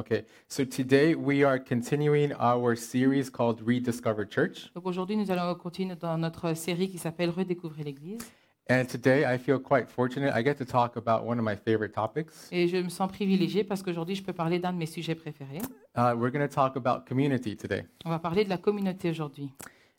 Okay, so today we are continuing our series called Rediscover Church. Donc aujourd'hui, nous allons continuer dans notre série qui s'appelle Redécouvrir l'Église. And today I feel quite fortunate. I get to talk about one of my favorite topics. Et je me sens privilégiée parce qu'aujourd'hui, je peux parler d'un de mes sujets préférés. Uh, we're going to talk about community today. On va parler de la communauté aujourd'hui.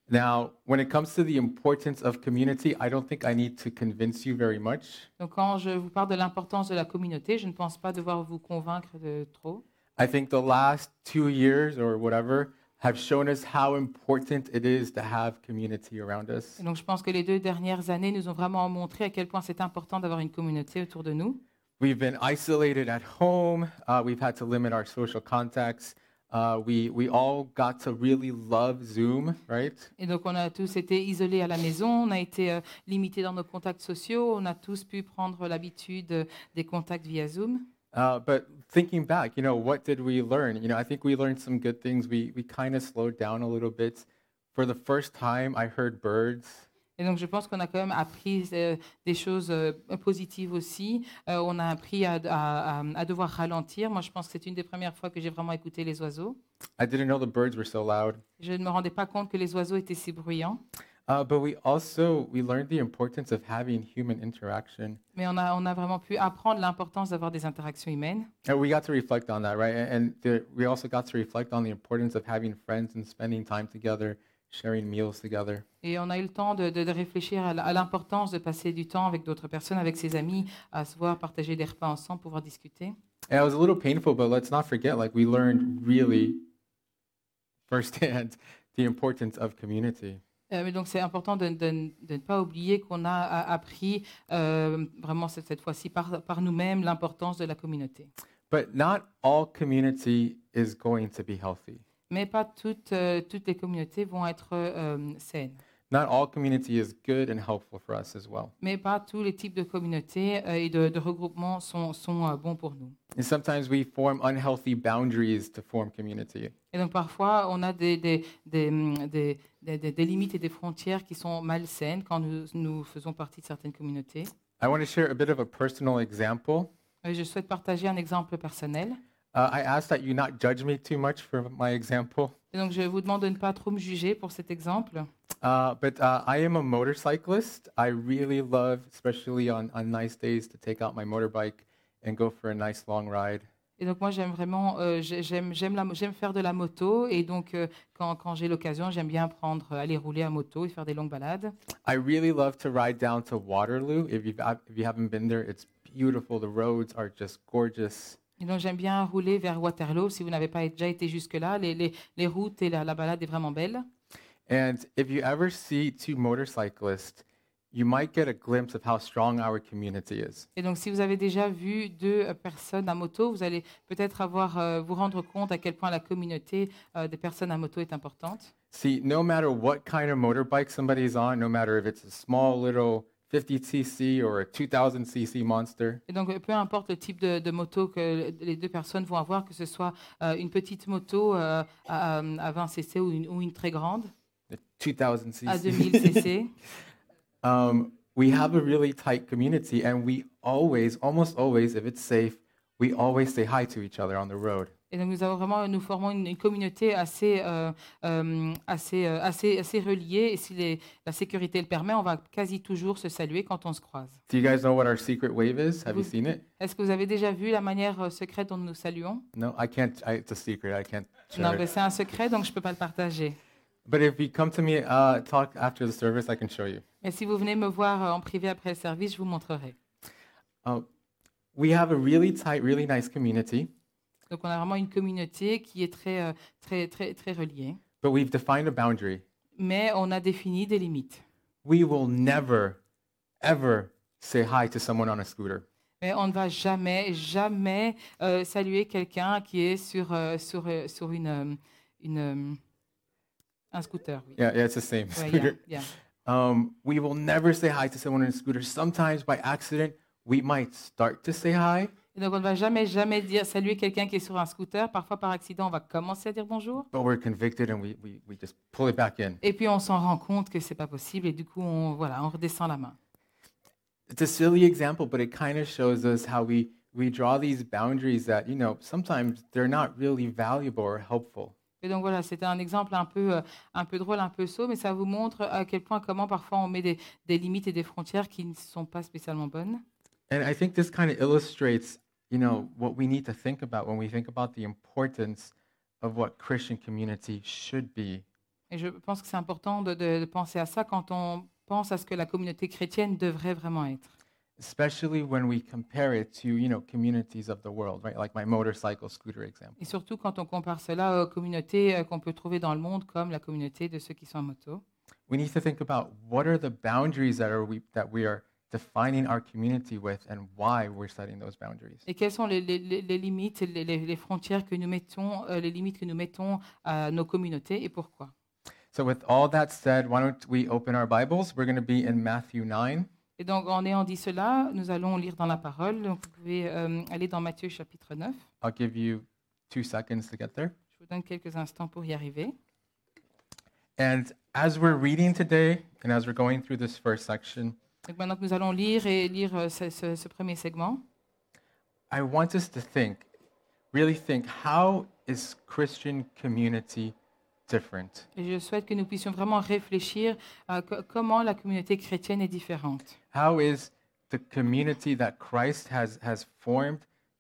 Now, when it comes to the importance of community, I don't think I need to convince you very much. Donc quand je vous parle de l'importance de la communauté, je ne pense pas devoir vous convaincre de trop. I think the last two years or whatever have shown us how important it is to have community around us. Et donc je pense que les deux dernières années nous ont vraiment montré à quel point c'est important d'avoir une communauté autour de nous. We've been isolated at home. Uh, we've had to limit our social contacts. Uh, we, we all got to really love Zoom, right? Et donc on a tous été isolés à la maison, on a été euh, limités dans nos contacts sociaux, on a tous pu prendre l'habitude euh, des contacts via Zoom. Uh, but thinking back, you know, what did we learn? You know, I think we learned some good things. We, we kind of slowed down a little bit. For the first time, I heard birds. Et donc je pense qu'on a quand même appris euh, des choses euh, positives aussi. Euh, on a appris à, à- à- à devoir ralentir. Moi je pense que c'est une des premières fois que j'ai vraiment écouté les oiseaux. I didn't know the birds were so loud. Je ne me rendais pas compte que les oiseaux étaient si bruyants. Uh, but we also we learned the importance of having human interaction. Mais on a, on a vraiment pu apprendre l'importance d'avoir des interactions humaines. And we got to reflect on that, right? And, the, we also got to reflect on the importance of having friends and spending time together, sharing meals together. Et on a eu le temps de, de- de réfléchir à l'importance de passer du temps avec d'autres personnes, avec ses amis, à se voir, partager des repas ensemble, pouvoir discuter. And it was a little painful, but let's not forget, like we learned really firsthand the importance of community. Euh, mais donc c'est important de, de- de ne pas oublier qu'on a appris euh, vraiment cette, cette fois-ci par, par nous-mêmes l'importance de la communauté. But not all community is going to be healthy. Mais pas toutes, euh, toutes les communautés vont être saines. Not all community is good and helpful for us as well. Mais pas tous les types de communautés euh, et de, de regroupements sont, sont euh, bons pour nous. And sometimes we form unhealthy boundaries to form community. Et donc parfois, on a des, des, des, des- des- des- des limites et des frontières qui sont malsaines quand nous, nous faisons partie de certaines communautés. I want to share a bit of a personal example. Et je souhaite partager un exemple personnel. Uh, I ask that you not judge me too much for my example. Et donc je vous demande de ne pas trop me juger pour cet exemple. Uh, but uh, I am a motorcyclist. I really love, especially on, on nice days, to take out my motorbike and go for a nice long ride. Et donc moi j'aime vraiment, euh, j'ai- j'aime j'aime la j'aime faire de la moto et donc euh, quand, quand j'ai l'occasion j'aime bien prendre euh, aller rouler à moto et faire des longues balades. I really love to ride down to Waterloo. If, you've, if you haven't been there, it's beautiful. The roads are just gorgeous. Et donc j'aime bien rouler vers Waterloo. Si vous n'avez pas déjà été jusque là, les, les, les routes et la, la balade est vraiment belle. And if you ever see two motorcyclists, you might get a glimpse of how strong our community is. Et donc, si vous avez déjà vu deux euh, personnes à moto, vous allez peut-être avoir euh, vous rendre compte à quel point la communauté euh, des personnes à moto est importante. See, no matter what kind of motorbike somebody's on, no matter if it's a small little 50cc or a 2000cc monster, Et donc, peu importe le type de, de moto que les deux personnes vont avoir, que ce soit euh, une petite moto euh, à, à 20 cc ou une, ou une très grande 2000cc. à 2000 cc, um, we have a really tight community, and we always, almost always, if it's safe, we always say hi to each other on the road. Et donc, nous avons vraiment, nous formons une, une communauté assez, euh, euh, assez, euh, assez, assez reliée. Et si les- la sécurité le permet, on va quasi toujours se saluer quand on se croise. Do you guys know what our secret wave is? Have you seen it? Est-ce que vous avez déjà vu la manière euh, secrète dont nous nous saluons? No, I can't. I, it's a secret. I can't Non, share mais it. c'est un secret, donc je ne peux pas le partager. But if you come to me, uh, talk after the service, I can show you. Mais si vous venez me voir euh, en privé après le service, je vous montrerai. Uh, we have a really tight, really nice community, Donc, on a vraiment une communauté qui est très, euh, très, très, très reliée. but we've defined a boundary. Mais on a défini des limites. We will never, ever say hi to someone on a scooter. Mais on ne va jamais, jamais euh, saluer quelqu'un qui est sur, euh, sur, euh, sur une, une, un scooter. Oui. Yeah, yeah, it's the same. Ouais, scooter. yeah, yeah. Um, we will never say hi to someone on a scooter. Sometimes by accident, we might start to say hi, Et donc, on ne va jamais, jamais dire saluer quelqu'un qui est sur un scooter. Parfois, par accident, on va commencer à dire bonjour. but we're convicted and we, we, we just pull it back in. Et puis, on s'en rend compte que c'est pas possible. Et du coup, on, voilà, on redescend la main. It's a silly example, but it kind of shows us how we, we draw these boundaries that, you know, sometimes they're not really valuable or helpful. Et donc voilà, c'était un exemple un peu, euh, un peu drôle, un peu sot, mais ça vous montre à quel point, comment parfois on met des, des limites et des frontières qui ne sont pas spécialement bonnes. And I think this kind of illustrates, you know, mm-hmm. what we need to think about when we think about the importance of what Christian community should be. Et je pense que c'est important de, de- de penser à ça quand on pense à ce que la communauté chrétienne devrait vraiment être. especially when we compare it to you know communities of the world right like my motorcycle scooter example Et surtout quand on compare cela aux communautés euh, qu'on peut trouver dans le monde, comme la communauté de ceux qui sont en moto. we need to think about what are the boundaries that are we that we are defining our community with and why we're setting those boundaries Et quelles sont les, les- les- limites, les, les- les frontières que nous mettons, euh, les limites que nous mettons à nos communautés et pourquoi? So with all that said why don't we open our bibles? We're going to be in matthew 9 Et donc, en ayant dit cela, nous allons lire dans la parole. Donc, vous pouvez euh, aller dans Matthieu chapitre 9. i'll give you two seconds to get there Je vous donne quelques instants pour y arriver. and as we're reading today and as we're going through this first section Donc, maintenant que nous allons lire et lire euh, ce, ce- ce premier segment, i want us to think really think how is christian community different? Et je souhaite que nous puissions vraiment réfléchir à co- comment la communauté chrétienne est différente. How is the community that Christ has, has formed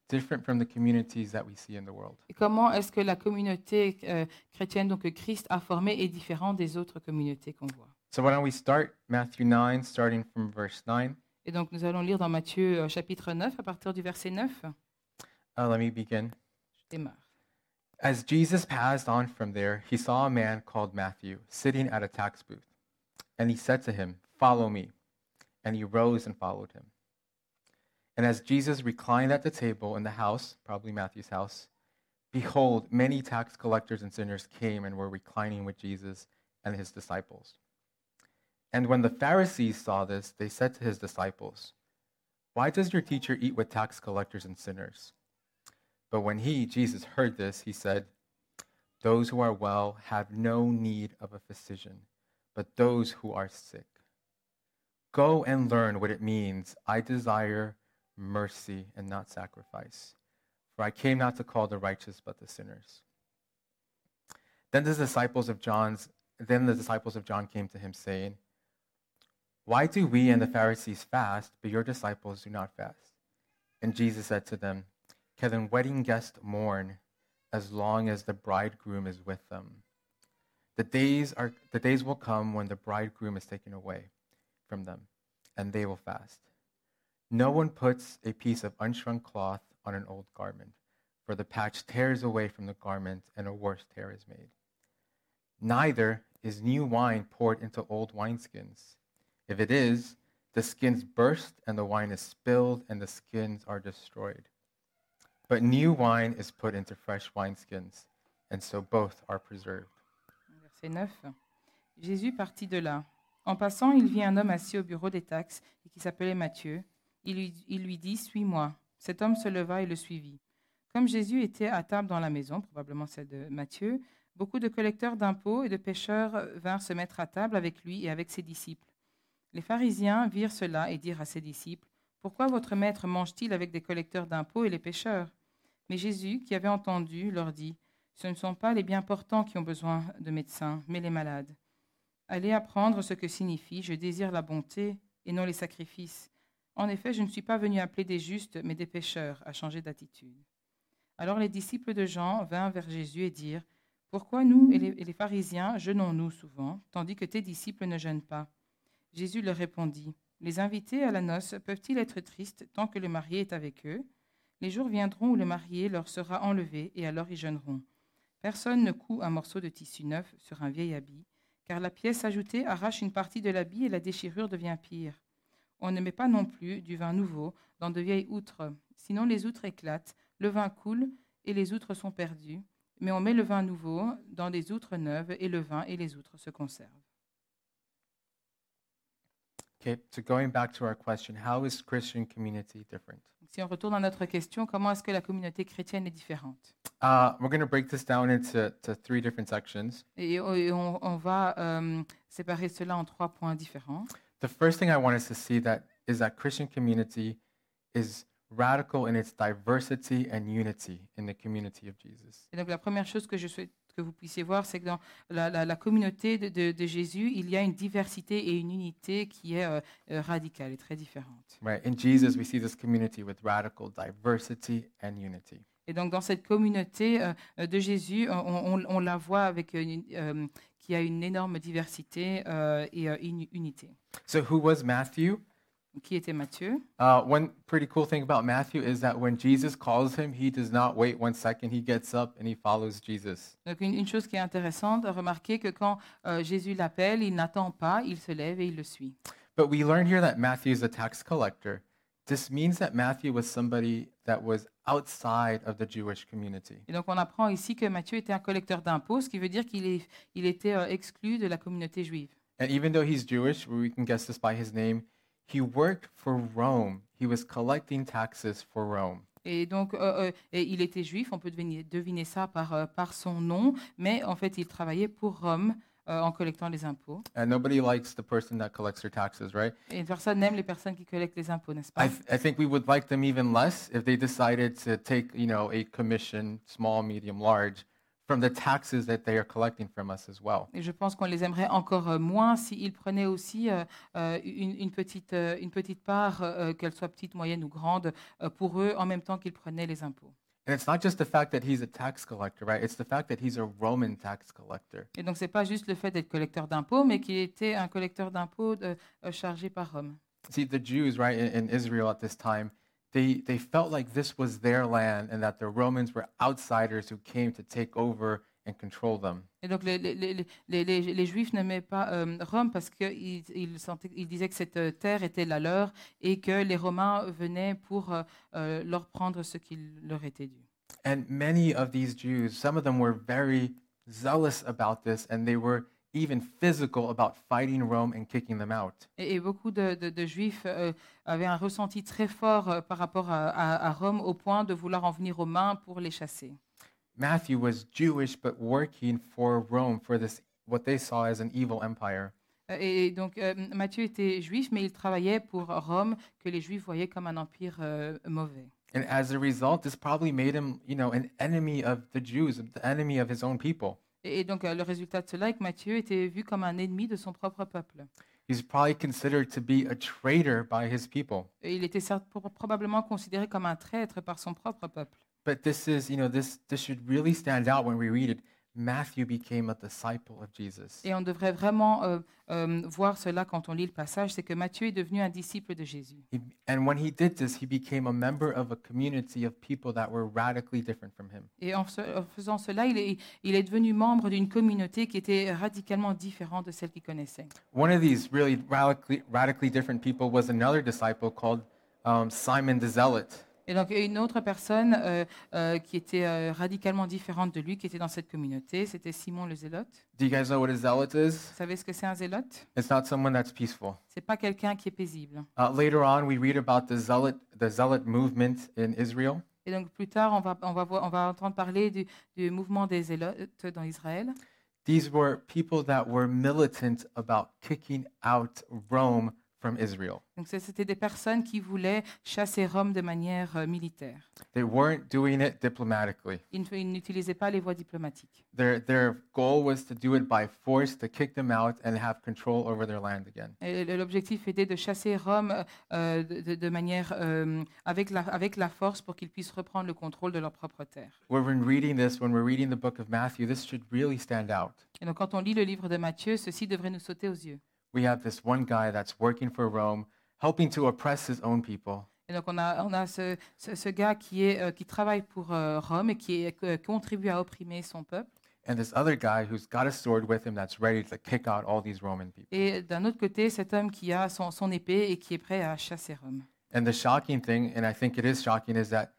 different from the communities that we see in the world? Et comment est-ce que la communauté euh, chrétienne donc, que Christ a formée est différente des autres communautés qu'on voit? So, why don't we start Matthew 9, starting from verse 9? Et donc, nous allons lire dans Matthieu euh, chapitre 9, à partir du verset 9. Uh, let me begin. Je démarre. As Jesus passed on from there, he saw a man called Matthew sitting at a tax booth. And he said to him, Follow me. And he rose and followed him. And as Jesus reclined at the table in the house, probably Matthew's house, behold, many tax collectors and sinners came and were reclining with Jesus and his disciples. And when the Pharisees saw this, they said to his disciples, Why does your teacher eat with tax collectors and sinners? But when he, Jesus, heard this, he said, Those who are well have no need of a physician, but those who are sick. Go and learn what it means. I desire mercy and not sacrifice. For I came not to call the righteous, but the sinners. Then the disciples of John's then the disciples of John came to him, saying, Why do we and the Pharisees fast, but your disciples do not fast? And Jesus said to them, Can the wedding guests mourn as long as the bridegroom is with them? The days, are, the days will come when the bridegroom is taken away from them, and they will fast. No one puts a piece of unshrunk cloth on an old garment, for the patch tears away from the garment, and a worse tear is made. Neither is new wine poured into old wineskins. If it is, the skins burst, and the wine is spilled, and the skins are destroyed. But new wine is put into fresh wineskins, and so both are preserved. Verset 9. Jésus partit de là. En passant, il vit un homme assis au bureau des taxes et qui s'appelait Matthieu. Il lui, il lui dit Suis-moi. Cet homme se leva et le suivit. Comme Jésus était à table dans la maison, probablement celle de Matthieu, beaucoup de collecteurs d'impôts et de pêcheurs vinrent se mettre à table avec lui et avec ses disciples. Les pharisiens virent cela et dirent à ses disciples Pourquoi votre maître mange-t-il avec des collecteurs d'impôts et les pêcheurs? Mais Jésus, qui avait entendu, leur dit Ce ne sont pas les bien portants qui ont besoin de médecins, mais les malades. Allez apprendre ce que signifie Je désire la bonté et non les sacrifices. En effet, je ne suis pas venu appeler des justes, mais des pécheurs à changer d'attitude. Alors les disciples de Jean vinrent vers Jésus et dirent Pourquoi nous et les, et les pharisiens jeûnons-nous souvent, tandis que tes disciples ne jeûnent pas? Jésus leur répondit Les invités à la noce peuvent-ils être tristes tant que le marié est avec eux? Les jours viendront où le marié leur sera enlevé, et alors ils jeûneront. Personne ne coud un morceau de tissu neuf sur un vieil habit, car la pièce ajoutée arrache une partie de l'habit et la déchirure devient pire. On ne met pas non plus du vin nouveau dans de vieilles outres, sinon les outres éclatent, le vin coule et les outres sont perdues. Mais on met le vin nouveau dans des outres neuves et le vin et les outres se conservent. Okay, so going back to our question, how is Christian community different? Si on retourne à notre question, comment est-ce que la communauté chrétienne est différente Uh, we're going to break this down into to three different sections. Et on, et on- on va euh, séparer cela en trois points différents. The first thing I want us to see that is that Christian community is radical in its diversity and unity in the community of Jesus. Et donc la première chose que je souhaite que vous puissiez voir, c'est que dans la, la- la communauté de, de- de Jésus, il y a une diversité et une unité qui est euh, euh, radicale et très différente. Right? In Jesus, we see this community with radical diversity and unity. Et donc dans cette communauté euh, euh, de Jésus, on, on- on la voit avec une, euh, qui a une énorme diversité et une unité. So, who was Matthew? Qui était Matthieu Uh, one pretty cool thing about Matthew is that when Jesus calls him, he does not wait one second. He gets up and he follows Jesus. Donc une, une chose qui est intéressante, remarquez que quand euh, Jésus l'appelle, il n'attend pas, il se lève et il le suit. But we learn here that Matthew is a tax collector. This means that Matthew was somebody that was outside of the Jewish community. Et donc on apprend ici que Matthieu était un collecteur d'impôts, ce qui veut dire qu'il est, il était euh, exclu de la communauté juive. And even though he's Jewish, we can guess this by his name, he worked for Rome. He was collecting taxes for Rome. Et donc euh, euh, et il était juif, on peut deviner, deviner ça par, euh, par son nom, mais en fait il travaillait pour Rome euh, en collectant les impôts. And nobody likes the person that collects their taxes, right? Et personne n'aime les personnes qui collectent les impôts, n'est-ce I, pas th- I think we would like them even less if they decided to take, you know, a commission, small, medium, large, from the taxes that they are collecting from us as well. Et je pense qu'on les aimerait encore euh, moins s'ils prenaient aussi euh, euh, une, une petite, une petite part, qu'elle soit petite, moyenne ou grande, pour eux en même temps qu'ils prenaient les impôts. And it's not just the fact that he's a tax collector, right? It's the fact that he's a Roman tax collector. Et donc, ce n'est pas juste le fait d'être collecteur d'impôts, mais qu'il était un collecteur d'impôts chargé par Rome. See, the Jews, right, in, in Israel at this time, they, they felt like this was their land and that the Romans were outsiders who came to take over and control them. Et donc, les, les, les, les, les- les Juifs n'aimaient pas euh, Rome parce qu'ils ils sentaient- ils disaient que cette euh, terre était la leur et que les Romains venaient pour euh, euh, leur prendre ce qui leur était dû. And many of these Jews, some of them were very zealous about this, and they were even physical about fighting Rome and kicking them out. Et, et beaucoup de, de- de Juifs euh, avaient un ressenti très fort euh, par rapport à, à- à Rome au point de vouloir en venir aux mains pour les chasser. Matthew was Jewish, but working for Rome for this, what they saw as an evil empire. Euh, Et donc, euh, Matthieu était juif, mais il travaillait pour Rome, que les Juifs voyaient comme un empire euh, mauvais. And as a result, this probably made him, you know, an enemy of the Jews, the enemy of his own people. Et, donc, euh, le résultat de cela est que Matthieu était vu comme un ennemi de son propre peuple. He's probably considered to be a traitor by his people. Et il était certes pro- probablement considéré comme un traître par son propre peuple. But this is, you know, this this should really stand out when we read it. Matthew became a disciple of Jesus. Et on devrait vraiment euh, euh, voir cela quand on lit le passage, c'est que Matthieu est devenu un disciple de Jésus. He, and when he did this, he became a member of a community of people that were radically different from him. Et en, ce- en faisant cela, il est, il est devenu membre d'une communauté qui était radicalement différente de celle qu'il connaissait. One of these really radically, radically different people was another disciple called um, Simon the Zealot. Et donc, une autre personne euh, euh, qui était euh, radicalement différente de lui, qui était dans cette communauté, c'était Simon le Zélote. Do you guys know what a zealot is? Vous savez ce que c'est un zélote? It's not someone that's peaceful. C'est pas quelqu'un qui est paisible. Uh, later on, we read about the zealot, the zealot movement in Israel. Et donc, plus tard, on va, on va, voir- on va entendre parler du, du mouvement des zélotes dans Israël. These were people that were militant about kicking out Rome from Israel. Donc, c'était des personnes qui voulaient chasser Rome de manière euh, militaire. They weren't doing it diplomatically. Ils ne- ils n'utilisaient pas les voies diplomatiques. Their, their goal was to do it by force, to kick them out and have control over their land again. Et le- L'objectif était de chasser Rome euh, de, de- de manière euh, avec, la, avec la force pour qu'ils puissent reprendre le contrôle de leur propre terre. When we're reading this, when we're reading the book of Matthew, this should really stand out. Et donc, quand on lit le livre de Matthieu, ceci devrait nous sauter aux yeux. We have this one guy that's working for Rome, helping to oppress his own people. Et donc, on a, on a ce, ce- ce gars qui, est, euh, qui travaille pour euh, Rome et qui est- euh, contribue à opprimer son peuple. And this other guy who's got a sword with him that's ready to kick out all these Roman people. Et d'un autre côté, cet homme qui a son, son épée et qui est prêt à chasser Rome. And the shocking thing, and I think it is shocking, is that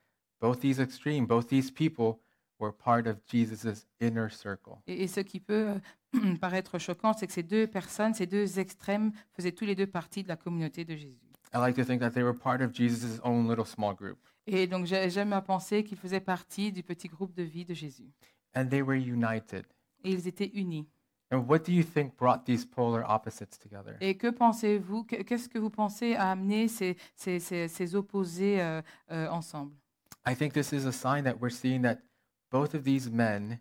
both these extreme, both these people were part of Jesus' inner circle. Et, et ce qui peut euh, paraître choquant, c'est que ces deux personnes, ces deux extrêmes, faisaient tous les deux partie de la communauté de Jésus. I like to think that they were part of Jesus' own little small group. Et donc, j'ai- j'aime à penser qu'ils faisaient partie du petit groupe de vie de Jésus. And they were united. Et ils étaient unis. And what do you think brought these polar opposites together? Et que pensez-vous que- Qu'est-ce que vous pensez à amener ces, ces, ces, ces opposés euh, euh, ensemble? I think this is a sign that we're seeing that both of these men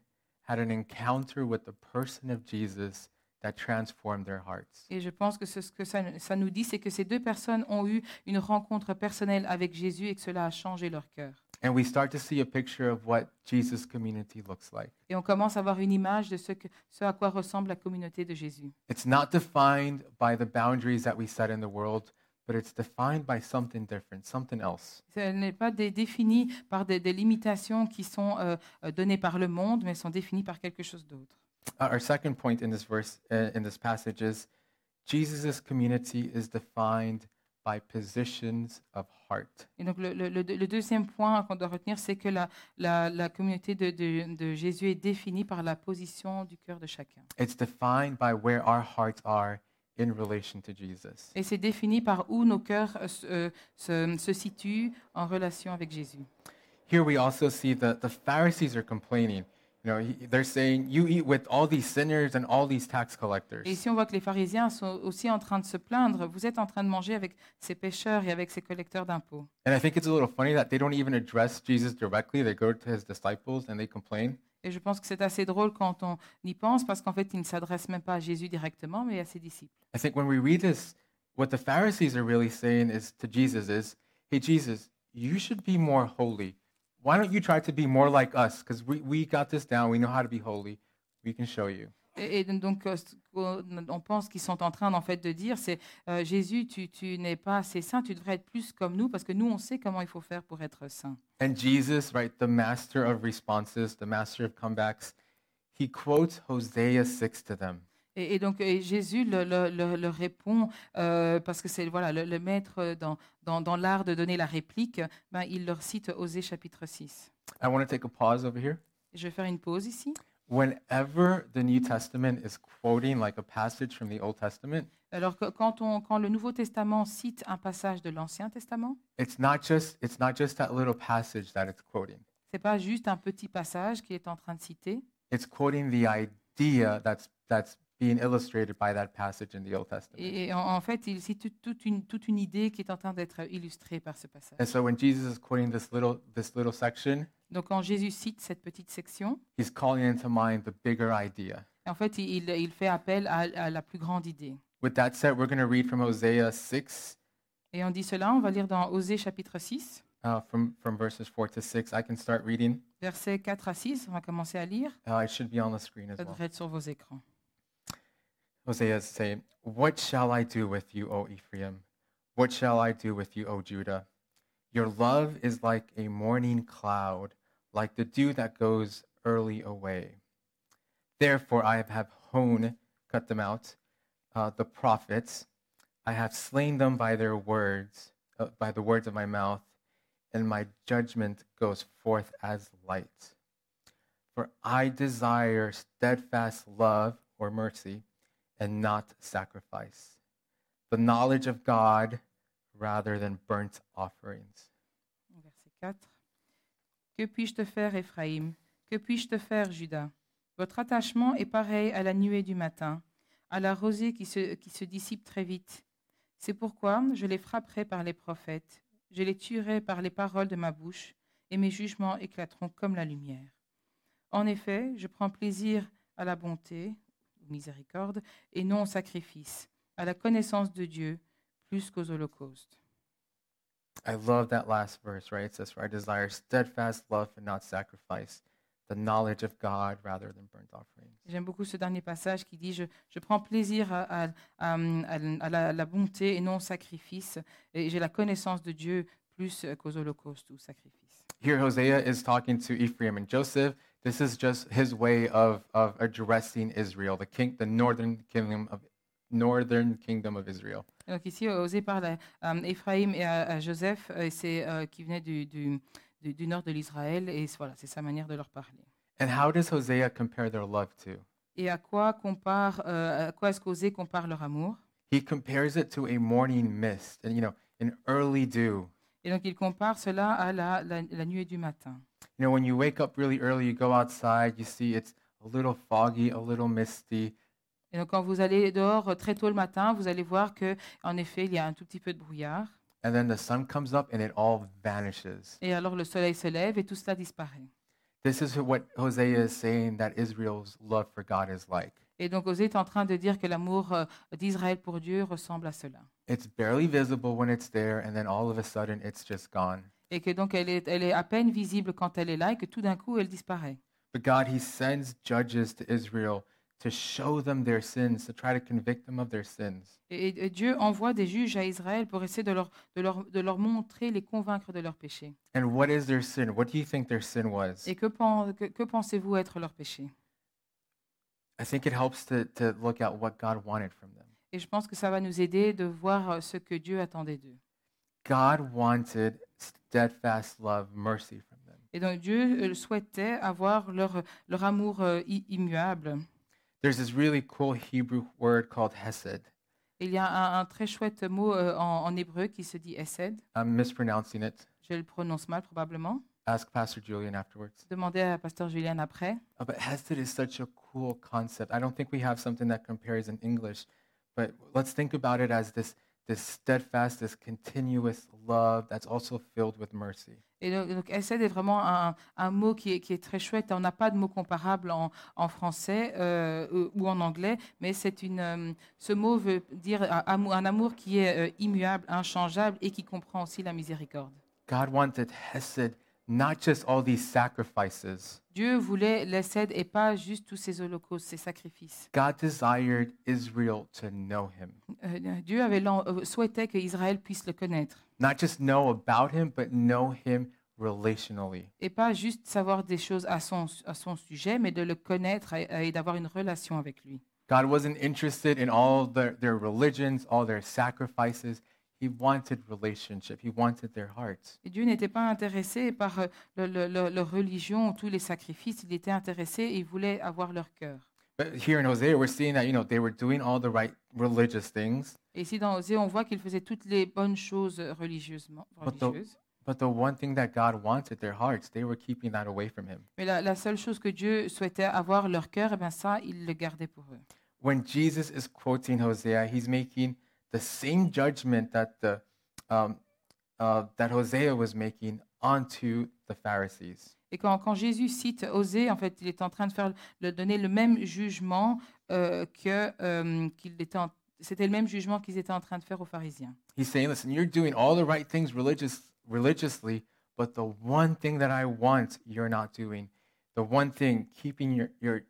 had an encounter with the person of Jesus that transformed their hearts. Et je pense que ce ce que ça, ça nous dit, c'est que ces deux personnes ont eu une rencontre personnelle avec Jésus et que cela a changé leur cœur. And we start to see a picture of what Jesus' community looks like. Et on commence à avoir une image de ce, que, ce à quoi ressemble la communauté de Jésus. It's not defined by the boundaries that we set in the world, but it's defined by something different, something else. Ce n'est pas dé- défini par des, des limitations qui sont euh, euh, données par le monde, mais sont définies par quelque chose d'autre. Uh, our second point in this verse, uh, in this passage, is Jesus' community is defined by positions of heart. Et donc le, le- le- le deuxième point qu'on doit retenir, c'est que la, la- la communauté de, de- de Jésus est définie par la position du cœur de chacun. It's defined by where our hearts are in relation to Jesus. Et c'est défini par où nos cœurs euh, se, euh, se- se situent en relation avec Jésus. Here we also see that the Pharisees are complaining. You know, he- they're saying, "You eat with all these sinners and all these tax collectors." Et ici, on voit que les pharisiens sont aussi en train de se plaindre. Vous êtes en train de manger avec ces pécheurs et avec ces collecteurs d'impôts. And I think it's a little funny that they don't even address Jesus directly. They go to his disciples and they complain. Et je pense que c'est assez drôle quand on y pense, parce qu'en fait, ils ne s'adressent même pas à Jésus directement, mais à ses disciples. I think when we read this, what the Pharisees are really saying is to Jesus is, "Hey Jesus, you should be more holy. Why don't you try to be more like us? Because we, we got this down. We know how to be holy. We can show you." Et, donc, euh, on pense qu'ils sont en train en fait de dire, c'est euh, Jésus, tu, tu n'es pas assez saint, tu devrais être plus comme nous, parce que nous, on sait comment il faut faire pour être saint. And Jesus, right, the master of responses, the master of comebacks, he quotes Hosea 6 to them. Et, et donc et Jésus le- le- le- leur répond, euh, parce que c'est voilà, le, le maître dans, dans, dans l'art de donner la réplique, ben, il leur cite Osée chapitre 6. I want to take a pause over here. Je vais faire une pause ici. Whenever the New Testament is quoting like a passage from the Old Testament, Alors que quand, on, quand le Nouveau Testament cite un passage de l'Ancien Testament, it's not just it's not just that little passage that it's quoting. c'est pas juste un petit passage qui est en train de citer, It's quoting the idea that's that's being illustrated by that passage in the Old Testament. et, en, en fait, il cite toute- toute une, toute une idée qui est en train d'être illustrée par ce passage. And so when Jesus is quoting this little this little section, Donc quand Jésus cite cette petite section, he's calling into mind the bigger idea. en fait, il, il fait appel à, à la plus grande idée. With that said, we're going to read from Hosea 6 Et on dit cela, on va lire dans Osée chapitre 6, uh, from, from verses 4 to 6. I can start reading. versets 4 à 6. On va commencer à lire. Uh, it should be on the screen as Ça well. devrait être sur vos écrans. Hosea saying, What shall I do with you, O Ephraim? What shall I do with you, O Judah? Your love is like a morning cloud, like the dew that goes early away. Therefore, I have honed, cut them out, uh, the prophets. I have slain them by their words, uh, by the words of my mouth, and my judgment goes forth as light. For I desire steadfast love or mercy and not sacrifice, the knowledge of God rather than burnt offerings. Verset 4. Que puis-je te faire, Éphraïm? Que puis-je te faire, Judas? Votre attachement est pareil à la nuée du matin, à la rosée qui se, dissipe très vite. C'est pourquoi je les frapperai par les prophètes, je les tuerai par les paroles de ma bouche, et mes jugements éclateront comme la lumière. En effet, je prends plaisir à la bonté, miséricorde, et non au sacrifice, à la connaissance de Dieu, plus qu'aux holocaustes. I love that last verse, right? It says, For I desire steadfast love and not sacrifice, the knowledge of God rather than burnt offerings. J'aime beaucoup ce dernier passage qui dit je, je prends plaisir à, à- à- à la, la bonté et non au sacrifice, et j'ai la connaissance de Dieu plus qu'aux holocaustes ou sacrifices. Here, Hosea is talking to Ephraim and Joseph. This is just his way of, of addressing Israel, the king, the northern kingdom of northern kingdom of Israel. Donc ici, Osée parle à euh, Éphraïm euh, et à, à Joseph, euh, et c'est euh, qui venait du, du, du- du nord de l'Israël, et voilà, c'est sa manière de leur parler. And how does Hosea compare their love to? Et à quoi compare, euh, à quoi est-ce qu'Osée compare leur amour He compares it to a morning mist, and you know, an early dew. Et donc il compare cela à la, la, la nuée du matin. You know, when you wake up really early, you go outside, you see it's a little foggy, a little misty, Et donc, quand vous allez dehors euh, très tôt le matin, vous allez voir que, en effet, il y a un tout petit peu de brouillard. And then the sun comes up and it all vanishes. Et alors, le soleil se lève et tout cela disparaît. This is what Hosea is saying that Israel's love for God is like. Et donc, Osée est en train de dire que l'amour euh, d'Israël pour Dieu ressemble à cela. It's barely visible when it's there, and then all of a sudden it's just gone. Et que donc, elle est, elle est à peine visible quand elle est là et que tout d'un coup, elle disparaît. But God, He sends judges to Israel to show them their sins, to try to convict them of their sins. Et, et Dieu envoie des juges à Israël pour essayer de leur, de, leur, de leur montrer, les convaincre de leurs péchés. And what is their sin? What do you think their sin was? Et que, pen- que, que pensez-vous être leur péché I think it helps to, to look at what God wanted from them. Et je pense que ça va nous aider de voir euh, ce que Dieu attendait d'eux. God wanted steadfast love, mercy from them. Et donc Dieu euh, souhaitait avoir leur, leur amour euh, immuable. There's this really cool Hebrew word called hesed. Il y a un, un très chouette mot euh, en, en hébreu qui se dit Essed. I'm mispronouncing it. Je le prononce mal probablement. Ask Pastor Julian afterwards. Demandez à Pasteur Julien après. Uh, but hesed is such a cool concept. I don't think we have something that compares in English, but let's think about it as this, this steadfast, this continuous love that's also filled with mercy. Et donc, donc est vraiment un, un mot qui est, qui est très chouette. On n'a pas de mot comparable en, en français euh, ou- en anglais, mais c'est une, euh, ce mot veut dire un amour, un amour qui est euh, immuable, inchangeable et qui comprend aussi la miséricorde. God wanted hesed, not just all these sacrifices. Dieu voulait l'Essed et pas juste tous ces holocaustes, ces sacrifices. God desired Israel to know him. Euh, euh, Dieu avait l'en- euh, souhaitait que Israël puisse le connaître. Not just know about him, but know him relationally. Et pas juste savoir des choses à son, à son sujet, mais de le connaître et, et d'avoir une relation avec lui. God wasn't interested in all their, their religions, all their sacrifices. He wanted relationship. He wanted their hearts. Et Dieu n'était pas intéressé par euh, le- le- le- leur religion, tous les sacrifices. Il était intéressé et il voulait avoir leur cœur. But here in Hosea, we're seeing that, you know, they were doing all the right religious things, Et ici, dans Osée, on voit qu'il faisait toutes les bonnes choses religieusement, But the- religieuses. but the one thing that God wanted, their hearts, they were keeping that away from him. Mais la, la seule chose que Dieu souhaitait avoir leur cœur, et bien ça, il le gardait pour eux. When Jesus is quoting Hosea, he's making the same judgment that the um, uh, that Hosea was making onto the Pharisees. Et quand, quand Jésus cite Osée, en fait, il est en train de faire le, donner le même jugement euh, que euh, qu'il était. en- C'était le même jugement qu'ils étaient en train de faire aux pharisiens. He's saying, listen, you're doing all the right things religious, religiously, but the one thing that I want, you're not doing. The one thing, keeping your, your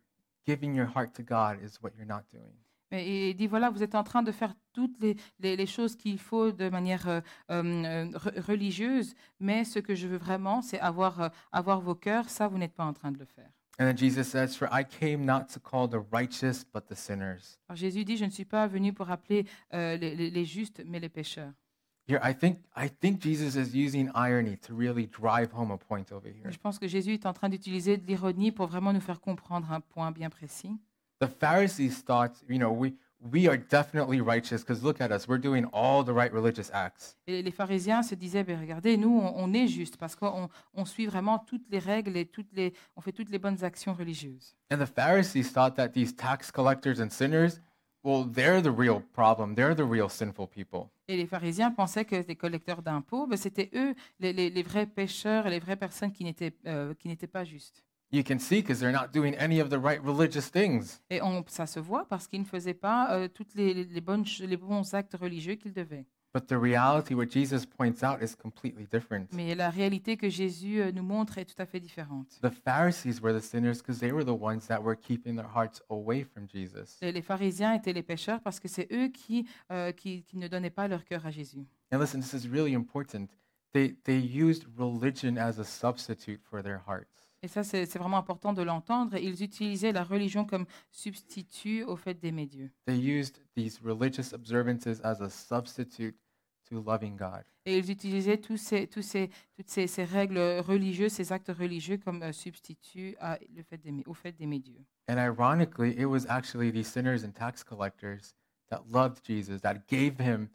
giving your heart to God, is what you're not doing. Et il dit voilà, vous êtes en train de faire toutes les, les- les choses qu'il faut de manière euh, euh, re- religieuse, mais ce que je veux vraiment, c'est avoir, euh, avoir vos cœurs. Ça, vous n'êtes pas en train de le faire. And then Jesus says, For I came not to call the righteous, but the sinners. Alors Jésus dit je ne suis pas venu pour appeler euh, les, les- les justes, mais les pécheurs. Here, I think I think Jesus is using irony to really drive home a point over here. Je pense que Jésus est en train d'utiliser de l'ironie pour vraiment nous faire comprendre un point bien précis. The Pharisees thought, you know, we we are definitely righteous because look at us, we're doing all the right religious acts. Et les pharisiens se disaient, Ben, regardez, nous, on, on est juste parce qu'on on suit vraiment toutes les règles et toutes les, on fait toutes les bonnes actions religieuses. And the Pharisees thought that these tax collectors and sinners, well, they're the real problem. They're the real sinful people. Et les pharisiens pensaient que les collecteurs d'impôts, ben, c'était eux, les, les- les vrais pécheurs et les vraies personnes qui n'étaient euh, qui n'étaient pas justes. You can see because they're not doing any of the right religious things. Et on, ça se voit parce qu'ils ne faisaient pas euh, toutes les, les bonnes, les bons actes religieux qu'ils devaient. But the reality, what Jesus points out, is completely different. Mais la réalité que Jésus euh, nous montre est tout à fait différente. The Pharisees were the sinners because they were the ones that were keeping their hearts away from Jesus. Les, les pharisiens étaient les pécheurs parce que c'est eux qui, euh, qui, qui ne donnaient pas leur cœur à Jésus. And listen, this is really important. They, they used religion as a substitute for their hearts. Et ça, c'est vraiment important de l'entendre. Ils utilisaient la religion comme substitut au fait d'aimer Dieu. They used these religious observances as a substitute to loving God. Et ils utilisaient tous ces, tous ces, toutes ces, ces règles religieuses, ces actes religieux comme euh, substitut à le fait d'aimer, au fait d'aimer Dieu. And ironically, it was actually these sinners and tax collectors that loved Jesus, that gave him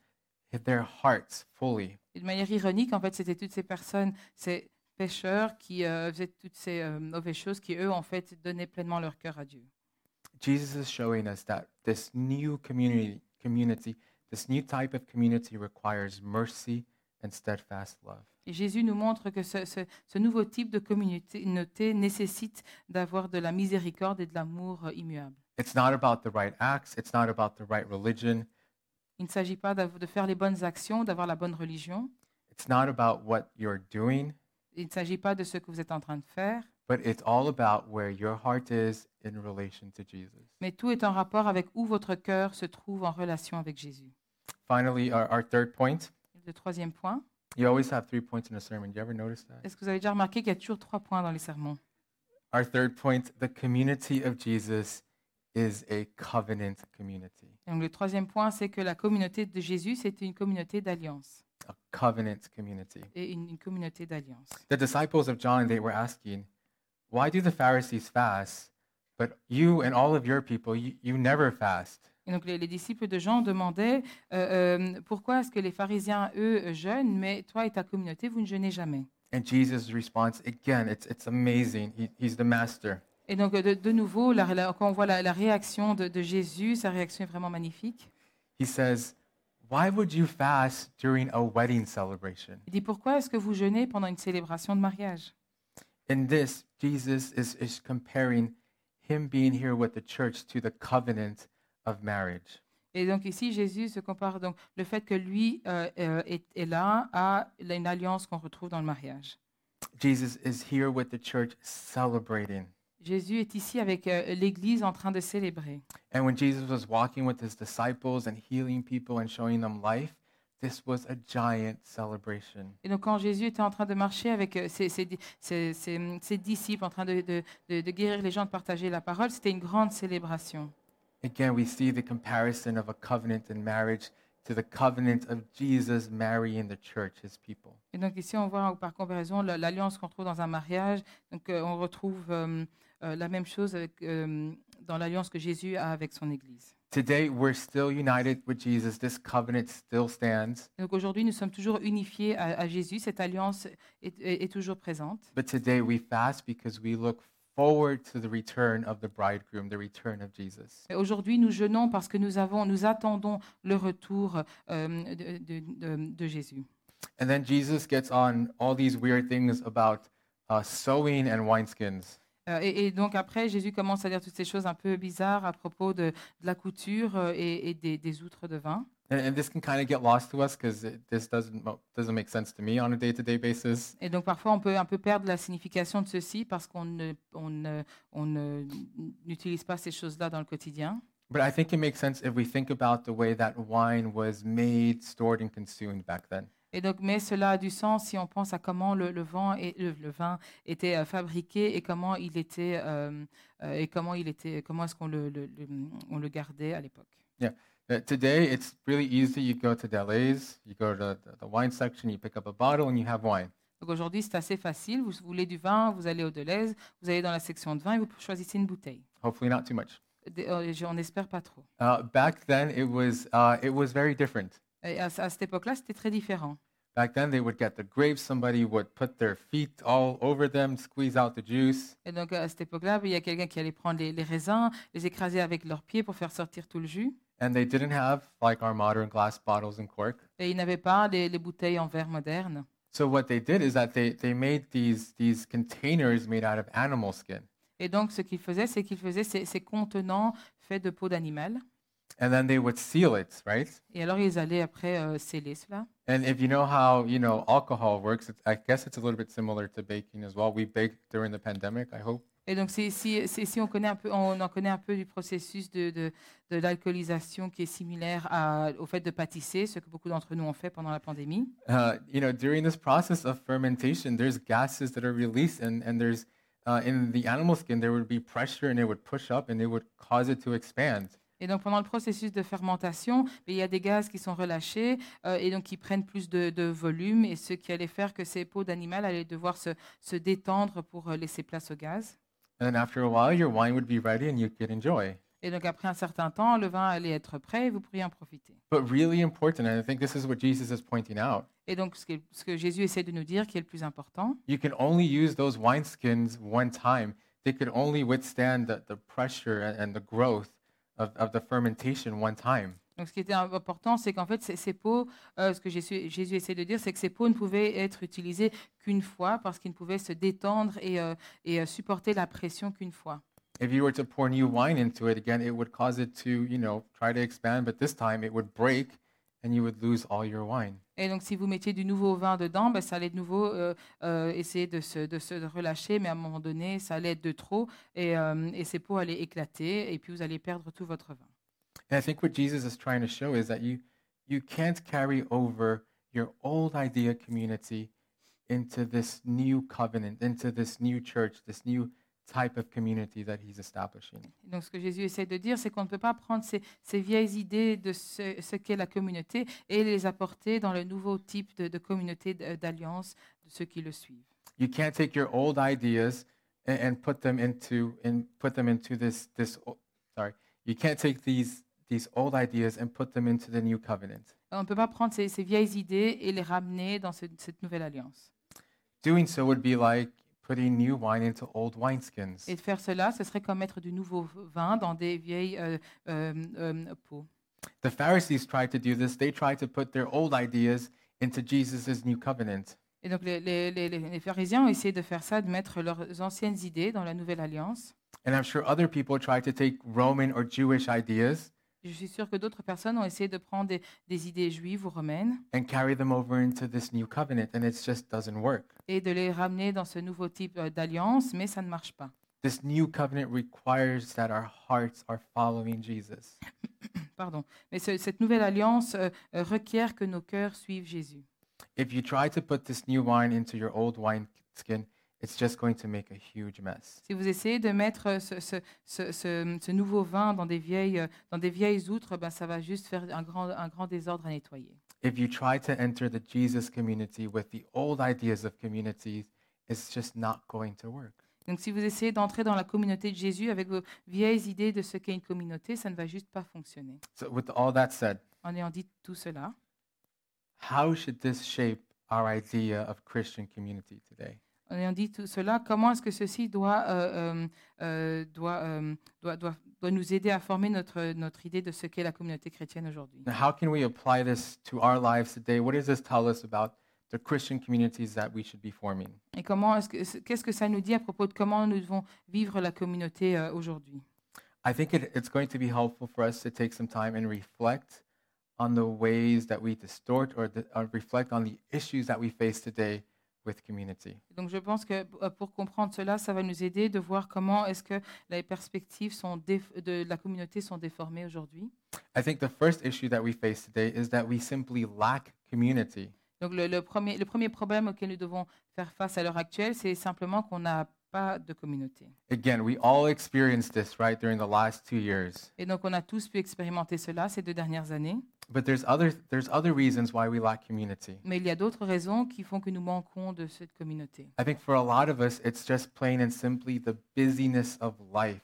their hearts fully. De manière ironique, en fait, c'était toutes ces personnes, ces pécheurs qui euh, faisaient toutes ces euh, mauvaises choses qui, eux, en fait, donnaient pleinement leur cœur à Dieu. Jesus is showing us that this new community, community, this new type of community requires mercy and steadfast love. Et Jésus nous montre que ce, ce- ce nouveau type de communauté nécessite d'avoir de la miséricorde et de l'amour euh, immuable. It's not about the right acts, it's not about the right religion, Il ne s'agit pas de faire les bonnes actions, d'avoir la bonne religion. it's not about what you're doing, Il ne s'agit pas de ce que vous êtes en train de faire, but it's all about where your heart is in relation to Jesus. mais tout est en rapport avec où votre cœur se trouve en relation avec Jésus. Finally, our, our third point. Le troisième point, You always have three points in a sermon. Do you ever notice that? est-ce que vous avez déjà remarqué qu'il y a toujours trois points dans les sermons? Our third point the community of Jesus is a covenant community. Et donc, Le troisième point, c'est que la communauté de Jésus, c'est une communauté d'alliance. A covenant community. Et une, une communauté d'alliance. The disciples of John, they were asking, Why do the Pharisees fast, but you and all of your people, you, you never fast? Et donc les, les disciples de Jean demandaient euh, euh, pourquoi est-ce que les pharisiens, eux, jeûnent, mais toi et ta communauté, vous ne jeûnez jamais? And Jesus' response, again, it's, it's amazing. He, he's the master. Et donc de, de nouveau, la- la- quand on voit la, la réaction de, de Jésus, sa réaction est vraiment magnifique. He says, Why would you fast during a wedding celebration? Il dit pourquoi est-ce que vous jeûnez pendant une célébration de mariage In this, Jesus is, is comparing him being here with the church to the covenant of marriage. Et donc ici, Jésus se compare donc le fait que lui euh, euh, est, est là à une alliance qu'on retrouve dans le mariage. Jesus is here with the church celebrating. Jésus est ici avec euh, l'Église en train de célébrer. And when Jesus was walking with his disciples and healing people and showing them life, this was a giant celebration. Et donc quand Jésus était en train de marcher avec euh, ses, ses di- ses- ses- ses disciples, en train de, de- de- de guérir les gens, de partager la parole, c'était une grande célébration. Again, we see the comparison of a covenant in marriage to the covenant of Jesus marrying the church, his people. Et donc ici, on voit par comparaison la- l'alliance qu'on trouve dans un mariage. Donc on retrouve euh, la même chose euh, dans l'alliance que Jésus a avec son Église. Today, we're still united with Jesus. This covenant still stands. Donc aujourd'hui, nous sommes toujours unifiés à, à Jésus. Cette alliance est, est- est toujours présente. But today, we fast because we look forward to the return of the bridegroom, the return of Jesus. Aujourd'hui, nous jeûnons parce que nous, avons, nous attendons le retour euh, de, de- de- de Jésus. And then Jesus gets on all these weird things about uh, sewing and wineskins. Euh, et, et donc après, Jésus commence à dire toutes ces choses un peu bizarres à propos de, de la couture euh, et, et des, des outres de vin. And, and this can kind of get lost to us because this doesn't mo- doesn't make sense to me on a day-to-day basis. Et donc parfois, on peut un peu perdre la signification de ceci parce qu'on ne- on ne- on ne- n'utilise pas ces choses-là dans le quotidien. But I think it makes sense if we think about the way that wine was made, stored, and consumed back then. Et donc, mais cela a du sens si on pense à comment le, le vin, et, le, le vin était euh, fabriqué et comment il était euh, euh, et comment il était, comment est-ce qu'on le, le- on le gardait à l'époque. Uh, today, it's really easy. You go to Deleuze, you go to the, the wine section, you pick up a bottle, and you have wine. Donc aujourd'hui, c'est assez facile. Vous voulez du vin, vous allez au Deleuze, vous allez dans la section de vin et vous choisissez une bouteille. Hopefully, not too much. On n'espère pas trop. Uh, back then, it was uh, it was very different. Et à, à cette époque-là, c'était très différent. Back then, they would get the grapes. Somebody would put their feet all over them, squeeze out the juice, Et donc à cette époque-là, il y a quelqu'un qui allait prendre les, les raisins, les écraser avec leurs pieds pour faire sortir tout le jus. and they didn't have like our modern glass bottles and cork. Et ils n'avaient pas les, les bouteilles en verre moderne. So what they did is that they, they made these these containers made out of animal skin, Et donc, ce qu'ils faisaient, c'est qu'ils faisaient ces, ces contenants faits de peau d'animal. And then they would seal it, right? Et alors, ils allaient après euh, sceller cela. And if you know how you know alcohol works, it's, I guess it's a little bit similar to baking as well. We baked during the pandemic. I hope. Et donc, si, si, si, on, connaît un peu, on en connaît un peu du processus de, de, de l'alcoolisation qui est similaire à- au fait de pâtisser, ce que beaucoup d'entre nous ont fait pendant la pandémie. Uh, you know, during this process of fermentation, there's gases that are released, and and there's uh, in the animal skin there would be pressure, and it would push up, and it would cause it to expand. Et donc, pendant le processus de fermentation, il y a des gaz qui sont relâchés euh, et donc qui prennent plus de, de volume, et ce qui allait faire que ces peaux d'animal allaient devoir se, se détendre pour euh, laisser place au gaz. Et donc, après un certain temps, le vin allait être prêt et vous pourriez en profiter. But really important, and I think this is what Jesus is pointing out. Et donc, ce que, ce que Jésus essaie de nous dire, qui est le plus important, You can only use those wineskins one time. they could only withstand the, the pressure and the growth of, of the fermentation one time. Donc, ce qui était important, c'est qu'en fait, ces, ces pots, euh, ce que Jésus, Jésus essaie de dire, c'est que ces pots ne pouvaient être utilisés qu'une fois parce qu'ils ne pouvaient se détendre et, euh, et, euh, supporter la pression qu'une fois. If you were to pour new wine into it again, it would cause it to, you know, try to expand, but this time it would break and you would lose all your wine. Et donc, si vous mettiez du nouveau vin dedans, ben, ça allait de nouveau euh, euh, essayer de se, de se relâcher, mais à un moment donné, ça allait être de trop et, euh, et ces pots allaient éclater et puis vous allez perdre tout votre vin. And I think what Jesus is trying to show is that you you can't carry over your old idea community into this new covenant, into this new church, this new type of community that he's establishing. Donc, ce que Jésus essaie de dire, c'est qu'on ne peut pas prendre ces, ces vieilles idées de ce, ce qu'est la communauté et les apporter dans le nouveau type de, de communauté d'alliance de ceux qui le suivent. You can't take your old ideas and, and put them into and put them into this this sorry. You can't take these these old ideas and put them into the new covenant. On ne peut pas prendre ces, ces vieilles idées et les ramener dans ce- cette nouvelle alliance. Doing so would be like putting new wine into old wineskins. Et de faire cela, ce serait comme mettre du nouveau vin dans des vieilles euh, euh, euh, pots. The Pharisees tried to do this. They tried to put their old ideas into Jesus' new covenant. Et donc les, les- les- les- les pharisiens ont essayé de faire ça, de mettre leurs anciennes idées dans la nouvelle alliance. And I'm sure other people tried to take Roman or Jewish ideas Je suis sûre que d'autres personnes ont essayé de prendre des, des idées juives ou romaines and carry them over into this new covenant, and it just doesn't work. et de les ramener dans ce nouveau type euh, d'alliance, mais ça ne marche pas. This new covenant requires that our hearts are following Jesus. Pardon. Mais ce- cette nouvelle alliance euh, euh, requiert que nos cœurs suivent Jésus. If you try to put this new wine into your old wineskin, it's just going to make a huge mess. Si vous essayez de mettre ce, ce- ce- ce- ce nouveau vin dans des vieilles, euh, dans des vieilles outres, ben, ça va juste faire un grand, un grand désordre à nettoyer. If you try to enter the Jesus community with the old ideas of communities, it's just not going to work. Donc si vous essayez d'entrer dans la communauté de Jésus avec vos vieilles idées de ce qu'est une communauté, ça ne va juste pas fonctionner. So, with all that said, En ayant dit tout cela, how should this shape our idea of Christian community today? En ayant dit tout cela, comment est-ce que ceci doit, euh, euh, euh, doit, euh, doit, doit, doit nous aider à former notre, notre idée de ce qu'est la communauté chrétienne aujourd'hui? How can we apply this to our lives today? What does this tell us about the Christian communities that we should be forming? Et comment est-ce que qu'est-ce que ça nous dit à propos de comment nous devons vivre la communauté euh, aujourd'hui? I think it, it's going to be helpful for us to take some time and reflect on the ways that we distort or, the, or reflect on the issues that we face today with community. Donc je pense que euh, pour comprendre cela, ça va nous aider de voir comment est-ce que les perspectives sont de la communauté sont déformées aujourd'hui. I think the first issue that we face today is that we simply lack community. Donc le, le premier, le premier problème auquel nous devons faire face à l'heure actuelle, c'est simplement qu'on n'a pas de communauté. Again, we all experienced this, right, during the last two years. Et donc on a tous pu expérimenter cela ces deux dernières années. But there's other, there's other reasons why we lack community. Mais il y a d'autres raisons qui font que nous manquons de cette communauté. I think for a lot of us, it's just plain and simply the busyness of life.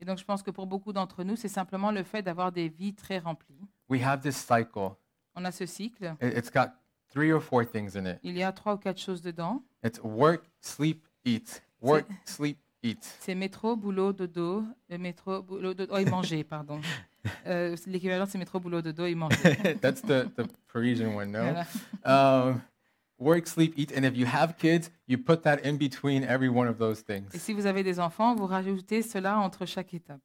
Et donc je pense que pour beaucoup d'entre nous, c'est simplement le fait d'avoir des vies très remplies. We have this cycle. On a ce cycle. It- It's got three or four things in it. Il y a trois ou quatre choses dedans. It's work, sleep, eat. Work, sleep, eat. C'est métro, boulot, dodo. Le métro, boulot, dodo. Oh, et manger, pardon. Euh, L'équivalent, c'est métro, boulot, dodo et manger. That's the, the Parisian one, no? Voilà. Um, work, sleep, eat. And if you have kids, you put that in between every one of those Et things. si vous avez des enfants, vous rajoutez cela entre chaque étape.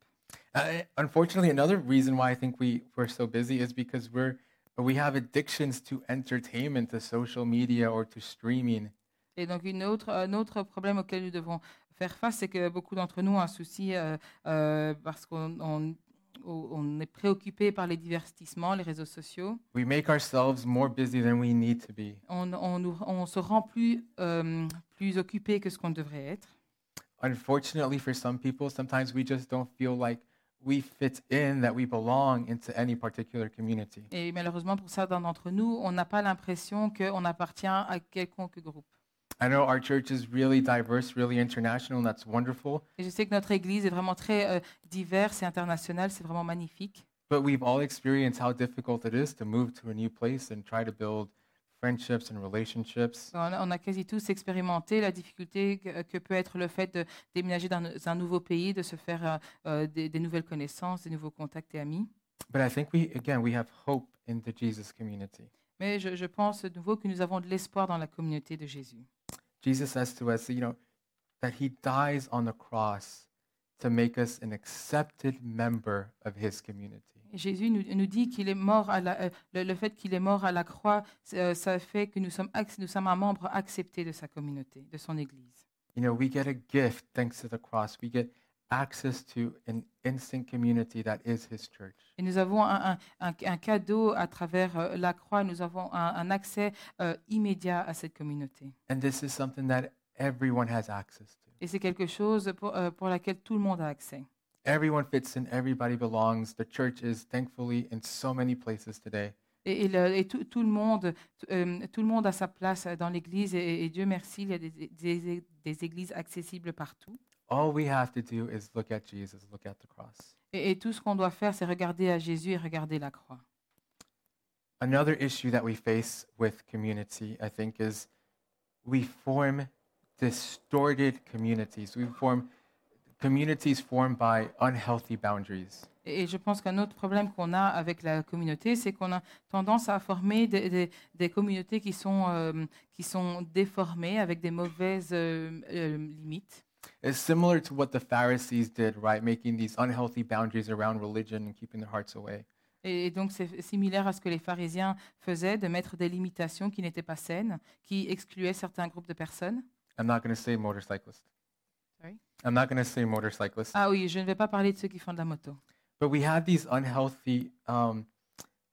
Uh, unfortunately, another reason why I think we, we're so busy is because we're, we have addictions to entertainment, to social media, or to streaming. Et donc, une autre, un autre problème auquel nous devons faire face, c'est que beaucoup d'entre nous ont un souci euh, euh, parce qu'on on- est préoccupé par les divertissements, les réseaux sociaux. We make ourselves more busy than we need to be. On, on nous- on se rend plus, euh, plus occupé que ce qu'on devrait être. Unfortunately, for some people, sometimes we just don't feel like we fit in, that we belong into any particular community. Et malheureusement, pour certains d'entre nous, on n'a pas l'impression qu'on appartient à quelconque groupe. I know our church is really diverse, really international, and that's wonderful. Et je sais que notre Église est vraiment très euh, diverse et internationale, c'est vraiment magnifique. But we've all experienced how difficult it is to move to a new place and try to build friendships and relationships. On a, on a quasi tous expérimenté la difficulté que, que peut être le fait de déménager dans un nouveau pays, de se faire euh, euh, des, des nouvelles connaissances, des nouveaux contacts et amis. But I think we, again, we have hope in the Jesus community. Mais je, je pense de nouveau que nous avons de l'espoir dans la communauté de Jésus. Jesus says to us, you know, that he dies on the cross to make us an accepted member of his community. Jésus nous, nous dit qu'il est mort à la, euh, le, le fait qu'il est mort à la croix, euh, ça fait que nous sommes, nous sommes un membre accepté de sa communauté, de son Église. You know, we get a gift thanks to the cross. We get access to an instant community that is his church. Et nous avons un, un- un- cadeau à travers euh, la croix, nous avons un, un accès euh, immédiat à cette communauté. And this is something that everyone has access to. Et c'est quelque chose pour, euh, pour laquelle tout le monde a accès. Everyone fits in, everybody belongs. The church is thankfully in so many places today. Et, et le- et tout, tout le monde, euh, tout le monde a sa place dans l'Église. Et, et Dieu merci, il y a des, des- des églises accessibles partout. All we have to do is look at Jesus, look at the cross. Et, et tout ce qu'on doit faire, c'est regarder à Jésus et regarder la croix. Another issue that we face with community, I think, is we form distorted communities. We form communities formed by unhealthy boundaries. Et, je pense qu'un autre problème qu'on a avec la communauté, c'est qu'on a tendance à former des, des- des communautés qui sont, euh, qui sont déformées avec des mauvaises euh, euh, limites. It's similar to what the Pharisees did, right? Making these unhealthy boundaries around religion and keeping their hearts away. Et donc, c'est similaire à ce que les pharisiens faisaient, de mettre des limitations qui n'étaient pas saines, qui excluaient certains groupes de personnes. I'm not going to say motorcyclist. Sorry? I'm not going to say motorcyclist. Ah oui, je ne vais pas parler de ceux qui font de la moto. But we have these unhealthy, um,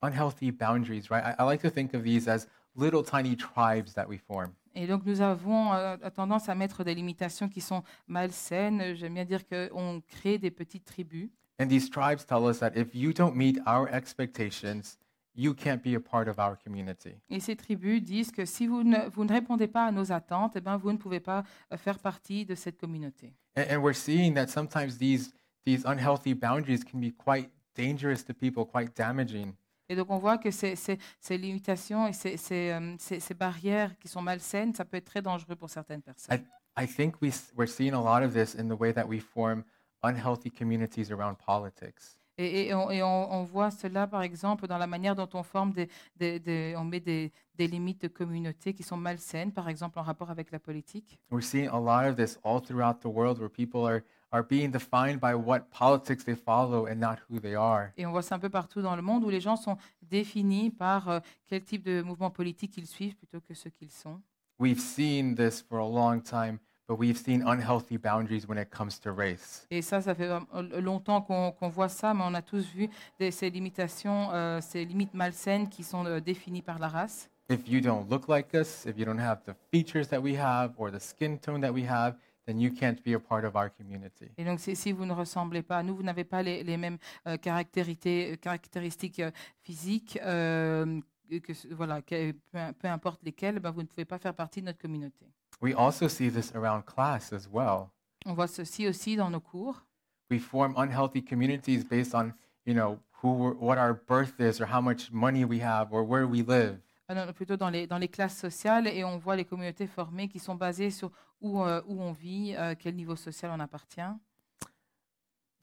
unhealthy boundaries, right? I, I like to think of these as little tiny tribes that we form. Et donc, nous avons euh, tendance à mettre des limitations qui sont malsaines. J'aime bien dire qu'on crée des petites tribus. And these tribes tell us that if you don't meet our expectations, you can't be a part of our community. Et ces tribus disent que si vous ne, vous ne répondez pas à nos attentes, eh ben, vous ne pouvez pas euh, faire partie de cette communauté. And, and we're seeing that sometimes these, these unhealthy boundaries can be quite dangerous to people, quite damaging. Et donc, on voit que ces, ces- ces limitations et ces, ces, euh, ces- barrières qui sont malsaines, ça peut être très dangereux pour certaines personnes. I, I think we, s- we're seeing a lot of this in the way that we form unhealthy communities around politics. Et, et on, et on- on voit cela, par exemple, dans la manière dont on forme des, des- des- on met des, des limites de communauté qui sont malsaines, par exemple en rapport avec la politique. We're seeing a lot of this all throughout the world where people are, are being defined by what politics they follow and not who they are. Et on voit ça un peu partout dans le monde où les gens sont définis par euh, quel type de mouvement politique ils suivent plutôt que ce qu'ils sont. We've seen this for a long time, but we've seen unhealthy boundaries when it comes to race. Et ça, ça fait euh, longtemps qu'on qu'on voit ça, mais on a tous vu des- ces limitations, euh, ces limites malsaines qui sont euh, définies par la race. If you don't look like us, if you don't have the features that we have or the skin tone that we have, then you can't be a part of our community. Et donc, si, si vous ne ressemblez pas à nous, vous n'avez pas les, les mêmes euh, caractérités- euh, caractéristiques euh, physiques, euh, que, voilà, que- peu, peu importe lesquelles, ben, vous ne pouvez pas faire partie de notre communauté. We also see this around class as well. On voit ceci aussi dans nos cours. We form unhealthy communities based on, you know, who we're, what our birth is or how much money we have or where we live. Non, plutôt dans les, dans les classes sociales, et on voit les communautés formées qui sont basées sur où, euh, où on vit, euh, quel niveau social on appartient.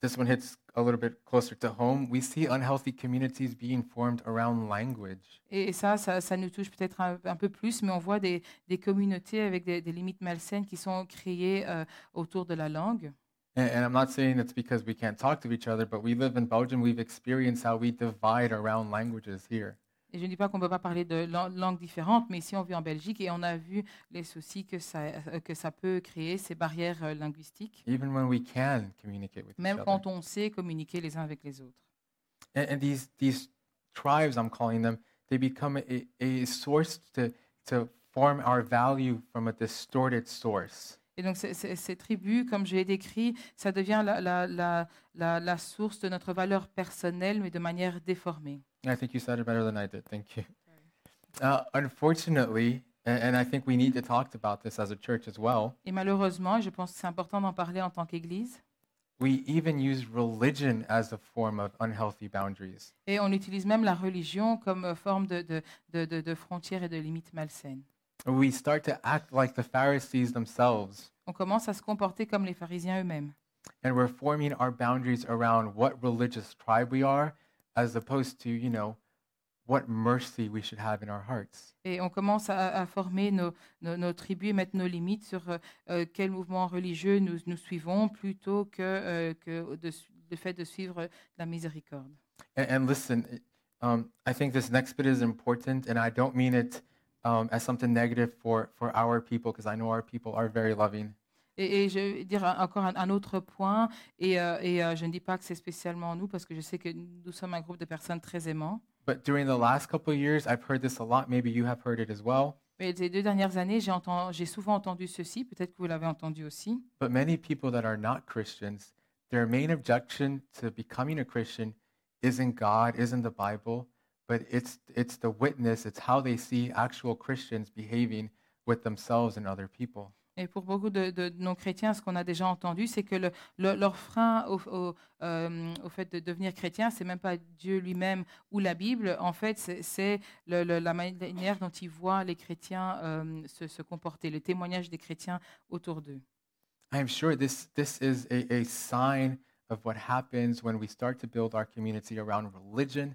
This one hits a little bit closer to home. We see unhealthy communities being formed around language. Et, et ça, ça, ça nous touche peut-être un, un peu plus, mais on voit des, des communautés avec des, des limites malsaines qui sont créées euh, autour de la langue. And, and I'm not saying it's because we can't talk to each other, but we live in Belgium. We've experienced how we divide around languages here. Et je ne dis pas qu'on ne peut pas parler de lan- langues différentes, mais ici on vit en Belgique et on a vu les soucis que ça, euh, que ça peut créer, ces barrières euh, linguistiques, even when we can communicate with même each quand other. on sait communiquer les uns avec les autres. And, and these these tribes, I'm calling them, they become a, a source to to form our value from a distorted source. Et donc ces, ces- ces tribus, comme je l'ai décrit, ça devient la, la, la, la, la source de notre valeur personnelle, mais de manière déformée. I think you said it better than I did. Thank you. Uh, unfortunately, and, I think we need to talk about this as a church as well. Et malheureusement, je pense que c'est important d'en parler en tant qu'Église, We even use religion as a form of unhealthy boundaries. Et on utilise même la religion comme euh, forme de, de, de, de- de frontières et de limites malsaines. We start to act like the Pharisees themselves, On commence à se comporter comme les pharisiens eux-mêmes. and we're forming our boundaries around what religious tribe we are, as opposed to, you know, what mercy we should have in our hearts. Et on commence à, à former nos, nos, nos tribus et mettre nos limites sur euh, euh, quel mouvement religieux nous, nous suivons plutôt que, euh, que de le fait de suivre la miséricorde. And, and listen, um, I think this next bit is important, and I don't mean it um, as something negative for, for our people, because I know our people are very loving. Et, et je vais dire encore un, un autre point, et, euh, et euh, je ne dis pas que c'est spécialement nous, parce que je sais que nous sommes un groupe de personnes très aimants. But during the last couple of years, I've heard this a lot. Maybe you have heard it as well. Mais ces deux dernières années, j'ai enten- j'ai souvent entendu ceci, peut-être que vous l'avez entendu aussi. But many people that are not Christians, their main objection to becoming a Christian isn't God, isn't the Bible, but it's, it's the witness, it's how they see actual Christians behaving with themselves and other people. Et pour beaucoup de, de non-chrétiens, ce qu'on a déjà entendu, c'est que le- le- leur frein euh, au fait de devenir chrétien, c'est même pas Dieu lui-même ou la Bible. En fait, c'est- la manière dont ils voient les chrétiens euh, se, se comporter, le témoignage des chrétiens autour d'eux. I'm sure this, this is a, a sign of what happens when we start to build our community around religion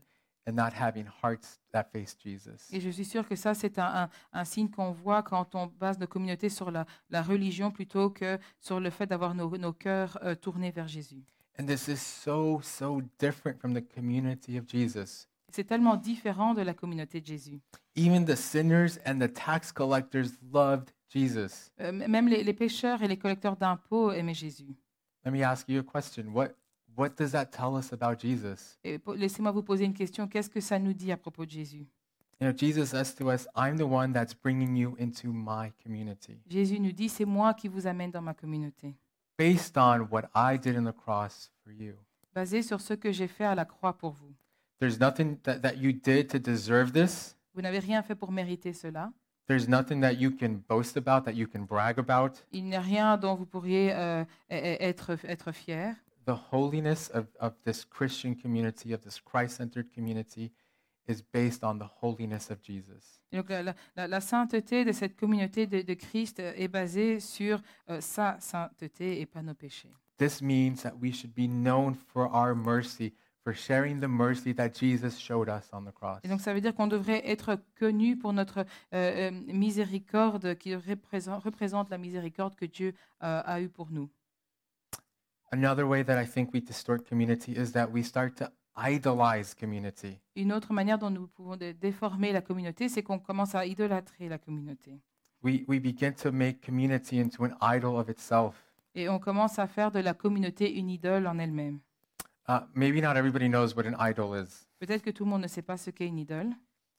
and not having hearts that face Jesus. Et je suis sûre que ça, c'est un, un- un signe qu'on voit quand on base nos communautés sur la, la religion plutôt que sur le fait d'avoir nos, nos cœurs euh, tournés vers Jésus. And this is so, so different from the community of Jesus. C'est tellement différent de la communauté de Jésus. Even the sinners and the tax collectors loved Jesus. Euh, m- même les, les pécheurs et les collecteurs d'impôts aimaient Jésus. Let me ask you a question. What, what does that tell us about Jesus? Et po- laissez-moi vous poser une question. Qu'est-ce que ça nous dit à propos de Jésus? You know, Jesus says to us, I'm the one that's bringing you into my community Jésus nous dit, c'est moi qui vous amène dans ma communauté, based on what I did in the cross for you. basé sur ce que j'ai fait à la croix pour vous. There's nothing that, that you did to deserve this. Vous n'avez rien fait pour mériter cela. There's nothing that you can boast about, that you can brag about. Il n'y a rien dont vous pourriez euh, e- e- être, être fier. The holiness of, of this Christian community, of this Christ centered community, is based on the holiness of Jesus. Donc, la, la- la- la sainteté de cette communauté de, de Christ euh, est basée sur euh, sa sainteté et pas nos péchés. This means that we should be known for our mercy, for sharing the mercy that Jesus showed us on the cross. Et donc, ça veut dire qu'on devrait être connu pour notre euh, euh, miséricorde qui représente, représente la miséricorde que Dieu euh, a eue pour nous. Another way that I think we distort community is that we start to idolize community. Une autre manière dont nous pouvons dé- déformer la communauté, c'est qu'on commence à idolâtrer la communauté. We, we begin to make community into an idol of itself. Et on commence à faire de la communauté une idole en elle-même. Uh, maybe not everybody knows what an idol is. Peut-être que tout le monde ne sait pas ce qu'est une idole.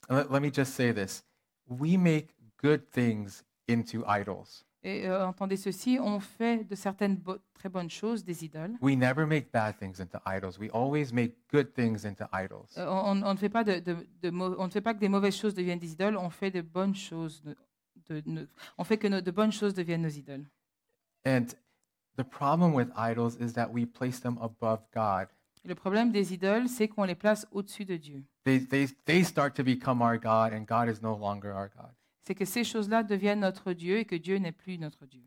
Let, let me just say this we make good things into idols. Et euh, entendez ceci, on fait de certaines bo- très bonnes choses des idoles. We never make bad things into idols. We always make good things into idols. Euh, on, on ne fait pas de, de- de on ne fait pas que des mauvaises choses deviennent des idoles. On fait de bonnes choses. de- de- on fait que nos- de bonnes choses deviennent nos idoles. And the problem with idols is that we place them above God. Le problème des idoles, c'est qu'on les place au-dessus de Dieu. They, they, they start to become our God, and God is no longer our God. C'est que ces choses-là deviennent notre Dieu et que Dieu n'est plus notre Dieu.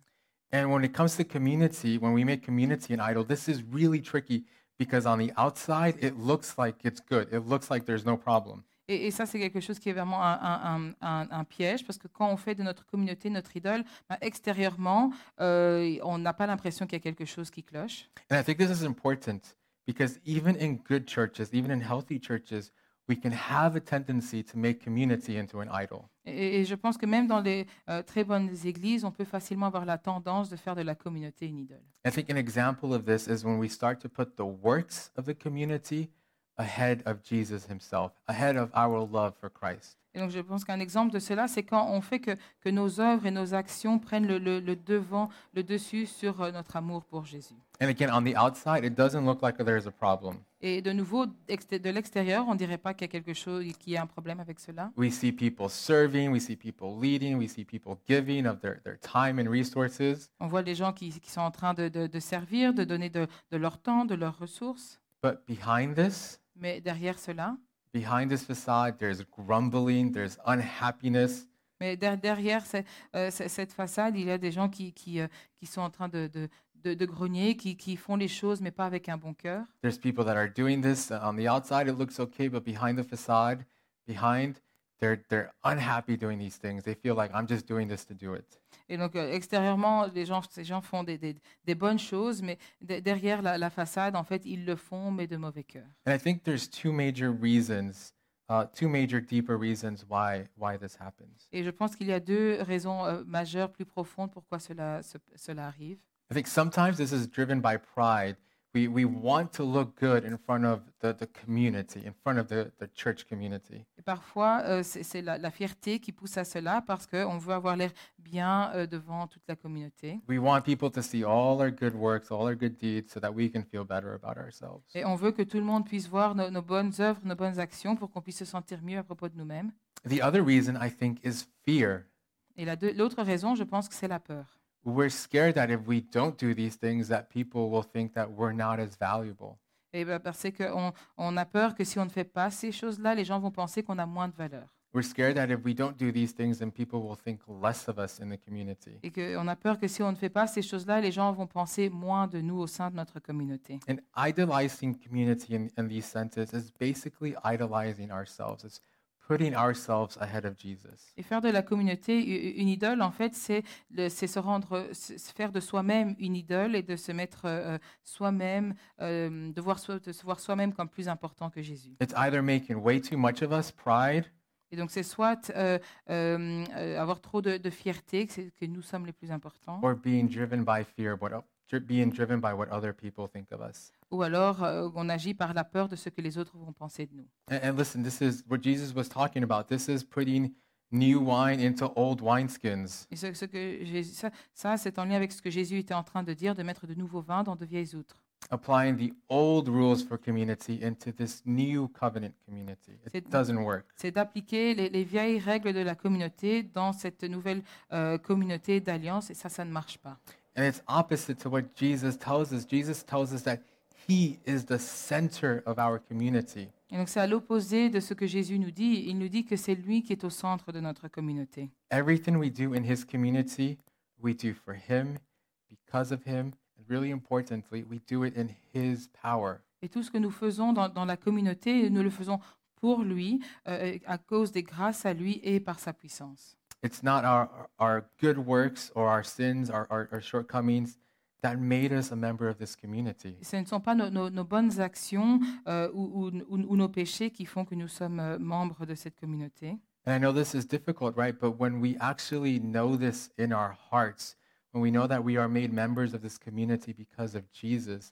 And when it comes to community, when we make community an idol, this is really tricky because on the outside, it looks like it's good. It looks like there's no problem. Et, et ça, c'est quelque chose qui est vraiment un, un- un- un- un piège, parce que quand on fait de notre communauté notre idole, ben, extérieurement, euh, on n'a pas l'impression qu'il y a quelque chose qui cloche. And I think this is important because even in good churches, even in healthy churches, we can have a tendency to make community into an idol. Et, et je pense que même dans les euh, très bonnes églises, on peut facilement avoir la tendance de faire de la communauté une idole. I think an example of this is when we start to put the works of the community ahead of Jesus himself, ahead of our love for Christ. Et donc je pense qu'un exemple de cela, c'est quand on fait que, que nos œuvres et nos actions prennent le, le- le devant, le dessus sur euh, notre amour pour Jésus. And again, on the outside, it doesn't look like there's a problem. Et de nouveau, de l'extérieur, on dirait pas qu'il y a quelque chose, qu'il y a un problème avec cela. We see people serving, we see people leading, we see people giving of their, their time and resources. On voit des gens qui, qui sont en train de, de- de servir, de donner de, de leur temps, de leurs ressources. But behind this, Mais derrière cela, behind this facade, there's grumbling, there's unhappiness, mais derrière euh, cette façade, il y a des gens qui, qui, euh, qui sont en train de, de, de- de grogner, qui, qui font les choses, mais pas avec un bon cœur. There's people that are doing this on the outside, it looks okay, but behind the facade, behind, they're, they're unhappy doing these things. They feel like I'm just doing this to do it. Et donc, euh, extérieurement, les gens, ces gens font des, des- des bonnes choses, mais de- derrière la, la façade, en fait, ils le font, mais de mauvais cœur. And I think there's two major reasons, uh, two major deeper reasons why, why this happens. Et je pense qu'il y a deux raisons euh, majeures, plus profondes, pourquoi cela, ce- cela arrive. I think sometimes this is driven by pride. We, we want to look good in front of the, the community, in front of the, the church community. Et parfois, euh, c'est la, la fierté qui pousse à cela, parce qu'on veut avoir l'air bien euh, devant toute la communauté. We want people to see all our good works, all our good deeds, so that we can feel better about ourselves. Et on veut que tout le monde puisse voir nos, nos bonnes œuvres, nos bonnes actions, pour qu'on puisse se sentir mieux à propos de nous-mêmes. The other reason, I think, is fear. Et la l'autre raison, je pense que c'est la peur. We're scared that if we don't do these things, that people will think that we're not as valuable. Et ben, parce qu'on on a peur que si on ne fait pas ces choses-là, les gens vont penser qu'on a moins de valeur. We're scared that if we don't do these things, then people will think less of us in the community. Et qu'on a peur que si on ne fait pas ces choses-là, les gens vont penser moins de nous au sein de notre communauté. And idolizing community in, in these senses is basically idolizing ourselves. It's putting ourselves ahead of Jesus. Et faire de la communauté une idole, en fait, c'est se rendre, faire de soi-même une idole et de se mettre euh, soi-même, euh, de, voir de se voir soi-même comme plus important que Jésus. It's either making way too much of us, pride, Et donc, c'est soit euh, euh, euh, avoir trop de, de fierté, que, que nous sommes les plus importants, or being driven by fear, what, being driven by what other people think of us. Ou alors euh, on agit par la peur de ce que les autres vont penser de nous. And, and listen, this is what Jesus was talking about. This is putting new wine into old wineskins. Et ce, ce que Jésus- ça, ça, c'est en lien avec ce que Jésus était en train de dire, de mettre de nouveaux vins dans de vieilles outres. applying the old rules for community into this new covenant community. It C'est- doesn't work. C'est d'appliquer les, les vieilles règles de la communauté dans cette nouvelle euh, communauté d'alliance, et ça, ça ne marche pas. And it's opposite to what Jesus tells us. Jesus tells us that he is the center of our community. Et donc c'est à l'opposé de ce que Jésus nous dit. Il nous dit que c'est lui qui est au centre de notre communauté. Everything we do in his community, we do for him, because of him, and really importantly, we do it in his power. Et tout ce que nous faisons dans, dans la communauté, nous le faisons pour lui, euh, à cause des grâces à lui et par sa puissance. It's not our, our good works or our sins, our, our, our shortcomings that made us a member of this community. Ce ne sont pas nos, nos- nos bonnes actions euh, ou, ou- ou- nos péchés qui font que nous sommes euh, membres de cette communauté. And I know this is difficult, right? But when we actually know this in our hearts, when we know that we are made members of this community because of Jesus,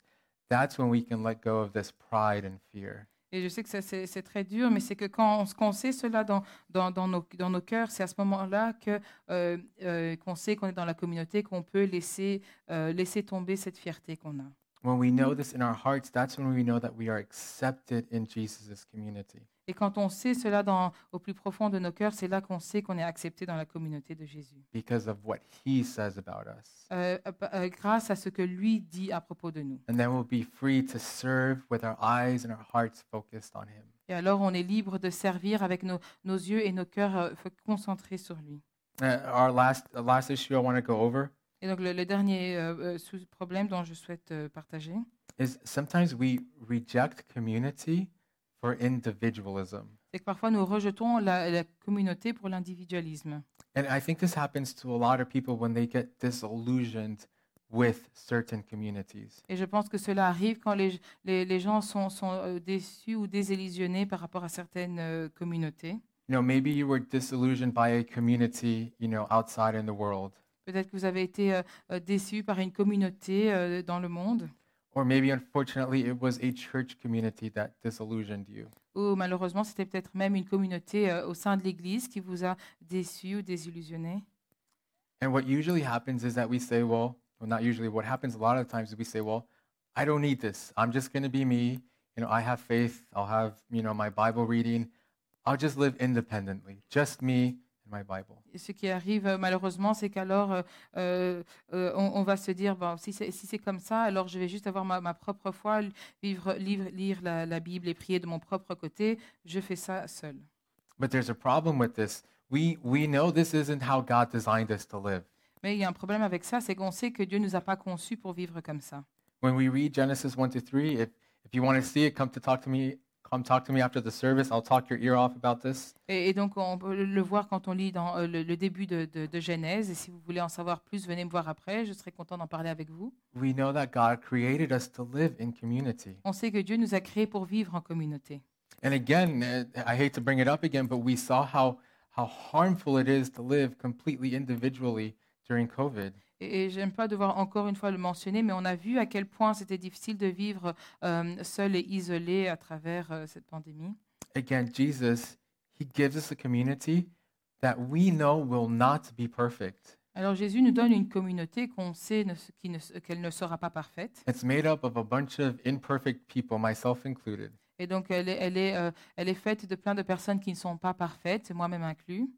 that's when we can let go of this pride and fear. Et je sais que c'est très dur, mais c'est que quand on, sait cela dans, nos, dans cœurs, c'est à ce moment-là euh, euh, qu'on sait qu'on est dans la communauté, qu'on peut laisser, euh, laisser tomber cette fierté qu'on a. When we know this in our hearts, that's when we know that we are accepted in Jesus' community. Et quand on sait cela dans, au plus profond de nos cœurs, c'est là qu'on sait qu'on est accepté dans la communauté de Jésus. because of what he says about us. Euh, euh, euh, grâce à ce que lui dit à propos de nous. And then we'll be free to serve with our eyes and our hearts focused on him. Et alors on est libre de servir avec nos, nos yeux et nos cœurs euh, concentrés sur lui. Uh, our last, last issue I want to go over Et donc le, le dernier euh, euh, problème dont je souhaite euh, partager, is sometimes we reject community for individualism. c'est que parfois nous rejetons la, la communauté pour l'individualisme. And I think this happens to a lot of people when they get disillusioned with certain communities. Et je pense que cela arrive quand les, les, les gens sont, sont déçus ou désillusionnés par rapport à certaines euh, communautés. You know, maybe you were disillusioned by a community, you know, outside in the world. Peut-être que vous avez été euh, euh, déçus par une communauté euh, dans le monde. Or maybe, unfortunately, it was a church community that disillusioned you. Ou malheureusement, c'était peut-être même une communauté au sein de l'Église qui vous a déçu ou désillusionné. And what usually happens is that we say, well, well, not usually, what happens a lot of times is we say, well, I don't need this. I'm just going to be me. You know, I have faith. I'll have, you know, my Bible reading. I'll just live independently. Just me my Bible. Ce qui arrive euh, malheureusement, c'est qu'alors euh, euh, euh, on, on va se dire, bon, si c'est si comme ça, alors je vais juste avoir ma, ma propre foi, vivre, lire, lire la, la Bible et prier de mon propre côté. Je fais ça seul. But there's a problem with this. We, we know this isn't how God designed us to live. Mais il y a un problème avec ça, c'est qu'on sait que Dieu nous a pas conçus pour vivre comme ça. When we read Genesis 1 to 3, if, if you want to see it, come to talk to me. Come talk to me after the service. I'll talk your ear off about this. Et, et donc, on peut le voir quand on lit dans euh, le, le début de, de- de Genèse. Et si vous voulez en savoir plus, venez me voir après. Je serai content d'en parler avec vous. We know that God created us to live in community. On sait que Dieu nous a créés pour vivre en communauté. And again, uh, I hate to bring it up again, but we saw how, how harmful it is to live completely individually during COVID. Et, et j'aime pas devoir encore une fois le mentionner, mais on a vu à quel point c'était difficile de vivre euh, seul et isolé à travers euh, cette pandémie. Again, Jesus, He gives us a community that we know will not be perfect. Alors Jésus nous donne une communauté qu'on sait qui ne- qu'elle ne sera pas parfaite. It's made up of a bunch of imperfect people, myself included. Et donc elle est, elle est, euh, elle est faite de plein de personnes qui ne sont pas parfaites, moi-même inclus.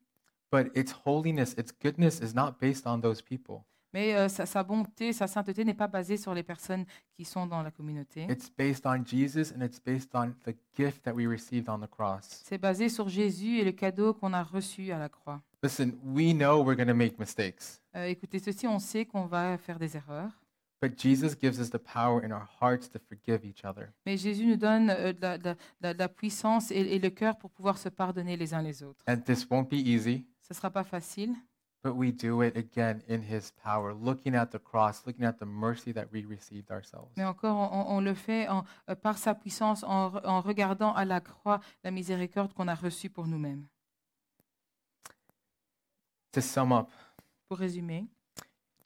But its holiness, its goodness is not based on those people. Mais euh, sa, sa bonté, sa sainteté n'est pas basée sur les personnes qui sont dans la communauté. It's based on Jesus and it's based on the gift that we received on the cross. C'est basé sur Jésus et le cadeau qu'on a reçu à la croix. Listen, we know we're going to make mistakes, Euh, écoutez, ceci, on sait qu'on va faire des erreurs. but Jesus gives us the power in our hearts to forgive each other. Mais Jésus nous donne euh, la, puissance et, et le cœur pour pouvoir se pardonner les uns les autres. And this won't be easy, Ce ne sera pas facile, but we do it again in His power, looking at the cross, looking at the mercy that we received ourselves. mais encore, on, on le fait en- euh, par sa puissance en, re- en regardant à la croix la miséricorde qu'on a reçue pour nous-mêmes. To sum up, Pour résumer,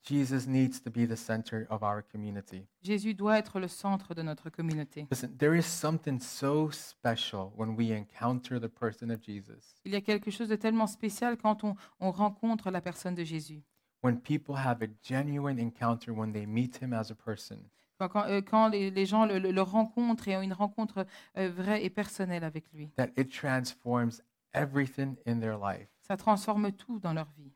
Jesus needs to be the center of our community. Jésus doit être le centre de notre communauté. Listen, there is something so special when we encounter the person of Jesus. Il y a quelque chose de tellement spécial quand on, on rencontre la personne de Jésus. When people have a genuine encounter when they meet him as a person. Quand, quand, euh, quand les, les gens le, le- le rencontrent et ont une rencontre euh, vraie et personnelle avec lui, that it transforms everything in their life, ça transforme tout dans leur vie.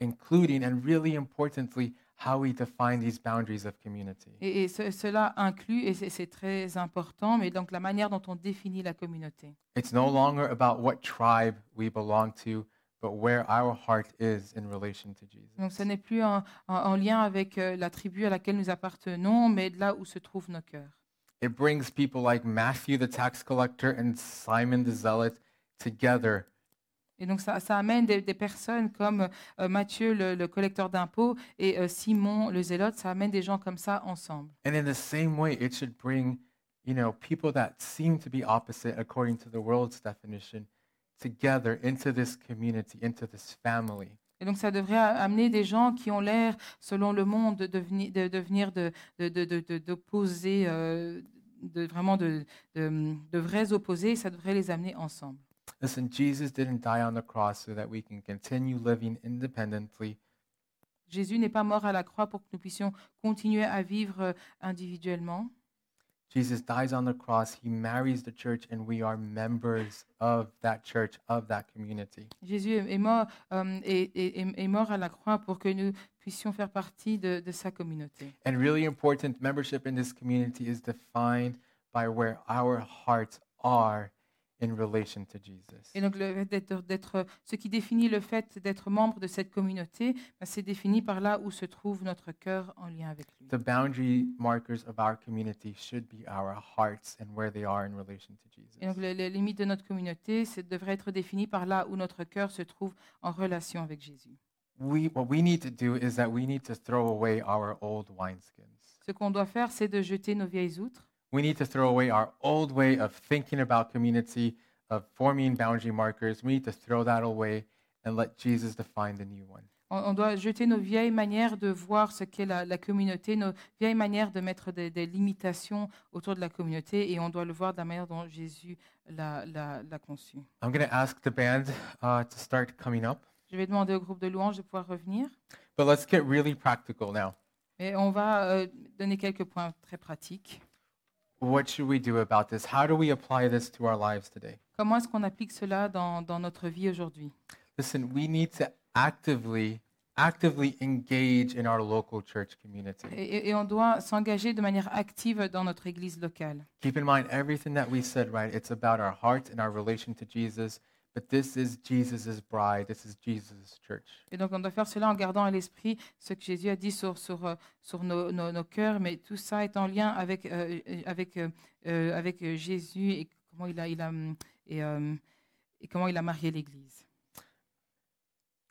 Including and really importantly, how we define these boundaries of community. Et, et ce- cela inclut, et c'est- c'est très important, mais donc la manière dont on définit la communauté. It's no longer about what tribe we belong to, but where our heart is in relation to Jesus. Donc ce n'est plus en, en- en lien avec euh, la tribu à laquelle nous appartenons, mais de là où se trouvent nos cœurs. It brings people like Matthew the tax collector and Simon the zealot together Et donc ça, ça amène des, des personnes comme euh, Matthieu, le, le collecteur d'impôts, et euh, Simon, le zélote, ça amène des gens comme ça ensemble. And in the same way, it should bring, you know, people that seem to be opposite according to the world's definition together into this community, into this family. Et donc, ça devrait amener des gens qui ont l'air, selon le monde, de devenir de, de, d'opposés, euh, de, vraiment de, de vrais opposés. Ça devrait les amener ensemble. Listen, Jesus didn't die on the cross so that we can continue living independently. Jésus n'est pas mort à la croix pour que nous puissions continuer à vivre euh, individuellement. Jesus dies on the cross. He marries the church, and we are members of that church, of that community. Jésus est mort, euh, est- est- est mort à la croix pour que nous puissions faire partie de, de sa communauté. And really important, membership in this community is defined by where our hearts are in relation to Jesus. Et donc, d'être, ce qui définit le fait d'être membre de cette communauté, ben, c'est défini par là où se trouve notre cœur en lien avec lui. The boundary markers of our community should be our hearts and where they are in relation to Jesus. Et donc, les, les limites de notre communauté c'est, devraient être définies par là où notre cœur se trouve en relation avec Jésus. We, what we need to do is that we need to throw away our old wineskins. Ce qu'on doit faire, c'est de jeter nos vieilles outres. We need to throw away our old way of thinking about community, of forming boundary markers. We need to throw that away and let Jesus define the new one. On, doit jeter nos vieilles manières de voir ce qu'est la, la communauté, nos vieilles manières de mettre des, des limitations autour de la communauté, et on doit le voir de la manière dont Jésus l'a conçu. I'm going to ask the band uh, to start coming up, Je vais demander au groupe de louanges de pouvoir revenir. but let's get really practical now. Et on va euh, donner quelques points très pratiques. What should we do about this? How do we apply this to our lives today? Comment est-ce qu'on applique cela dans, dans notre vie aujourd'hui Listen, we need to actively, actively engage in our local church community. et, et- on doit s'engager de manière active dans notre église locale. Keep in mind everything that we said, right? It's about our hearts and our relation to Jesus, but this is Jesus' bride. This is Jesus' church. Et donc on doit faire cela en gardant à l'esprit ce que Jésus a dit sur, sur, euh, sur nos, nos- nos cœurs, mais tout ça est en lien avec, euh, euh, avec, euh, euh, avec euh, Jésus et comment il a, il a, hum, et, euh, et comment il a marié l'Église.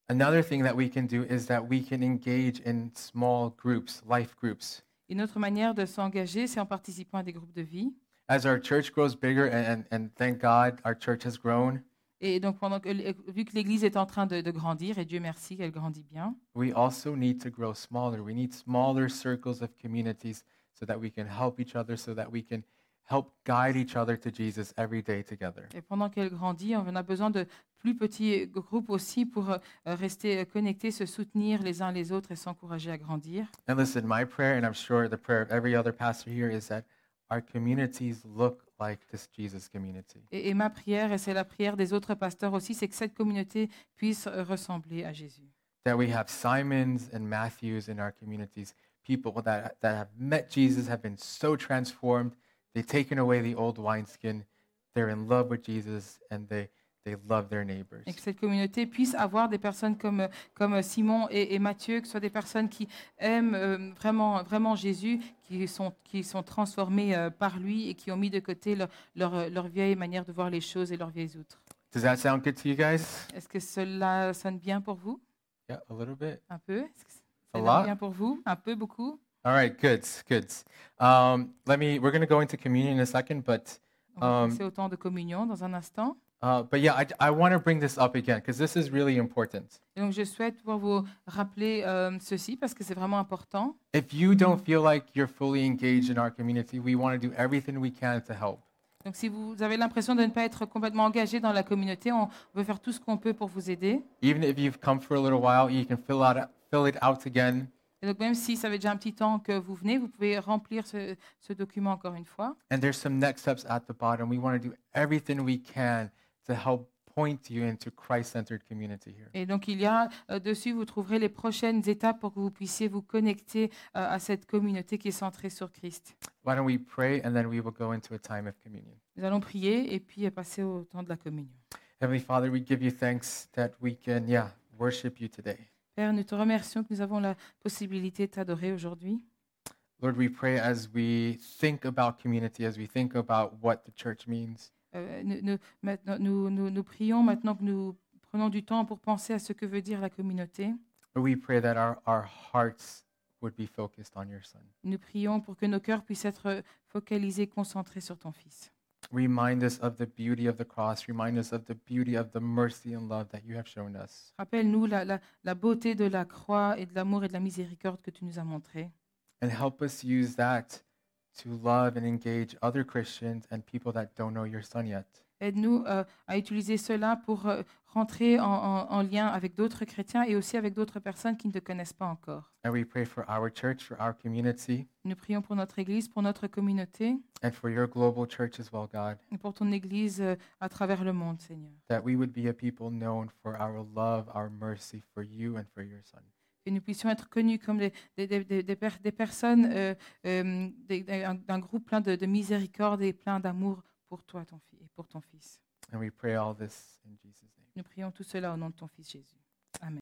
Another thing that we can do is that we can engage in small groups, life groups. Une autre manière de s'engager, c'est en participant à des groupes de vie. As our church grows bigger, and, and, and thank God our church has grown, Et donc, pendant que, vu que l'Église est en train de, de grandir, et Dieu merci qu'elle grandit bien, we also need to grow smaller. We need smaller circles of communities so that we can help each other, so that we can help guide each other to Jesus every day together. et pendant qu'elle grandit, on a besoin de plus petits groupes aussi pour euh, rester connectés, se soutenir les uns les autres et s'encourager à grandir. And listen, my prayer, and I'm sure the prayer of every other pastor here, is that our communities look like this Jesus community. Et, et ma prière, et c'est la prière des autres pasteurs aussi, c'est que cette communauté puisse ressembler à Jésus. That we have Simons and Matthews in our communities, people that, that have met Jesus, have been so transformed. They've taken away the old wineskin. They're in love with Jesus, and they, they love their neighbors. Et que cette communauté puisse avoir des personnes comme, comme Simon et, et Matthieu, que ce soit des personnes qui aiment euh, vraiment, vraiment Jésus, qui sont, qui sont transformées euh, par lui et qui ont mis de côté leur, leur, leur vieille manière de voir les choses et leurs vieilles outres. Does that sound good to you guys? Est-ce que cela sonne bien pour vous? Yeah, a little bit. Un peu Est-ce que A ça sonne bien pour vous? Un peu, beaucoup All right, good, good. Um, let me. We're going to go into communion in a second, but Um, passer au temps de communion dans un instant. Uh, but yeah, I, I want to bring this up again because this is really important. Et donc, je souhaite pouvoir vous rappeler euh, ceci parce que c'est vraiment important. If you don't feel like you're fully engaged in our community, we want to do everything we can to help. Donc, si vous avez l'impression de ne pas être complètement engagé dans la communauté, on veut faire tout ce qu'on peut pour vous aider. Even if you've come for a little while, you can fill out fill it out again. Et donc, même si ça fait déjà un petit temps que vous venez, vous pouvez remplir ce, ce document encore une fois. And there's some next steps at the bottom. We want to do everything we can to help point you into Christ-centered community here. Et donc, il y a euh, dessus, vous trouverez les prochaines étapes pour que vous puissiez vous connecter euh, à cette communauté qui est centrée sur Christ. Why don't we pray and then we will go into a time of communion. Nous allons prier et puis euh, passer au temps de la communion. Heavenly Father, we give you thanks that we can, yeah, worship you today. Père, nous te remercions que nous avons la possibilité de t'adorer aujourd'hui. Lord, we pray as we think about community, as we think about what the church means. Euh, nous, nous- maintenant, nous, nous- nous prions maintenant que nous prenons du temps pour penser à ce que veut dire la communauté. Lord, we pray that our, our hearts would be focused on your Son. Nous prions pour que nos cœurs puissent être focalisés, concentrés sur ton Fils. Remind us of the beauty of the cross. Remind us of the beauty of the mercy and love that you have shown us. Rappelle-nous la, la- la beauté de la croix et de l'amour et de la miséricorde que tu nous as montré. And help us use that to love and engage other Christians and people that don't know your Son yet. Aide-nous euh, à utiliser cela pour euh, rentrer en, en- en lien avec d'autres chrétiens et aussi avec d'autres personnes qui ne te connaissent pas encore. And we pray for our church, for our community, Nous prions pour notre Église, pour notre communauté and for your global church as well, God, et pour ton Église euh, à travers le monde, Seigneur. that we would be a people known for our love, our mercy for you and for your Son. Que nous puissions être connus comme des, des, des- des- des per- des personnes, euh, euh, d'un groupe plein de, de miséricorde et plein d'amour pour toi ton, et pour ton Fils. And we pray all this in Jesus' name. Nous prions tout cela au nom de ton Fils Jésus.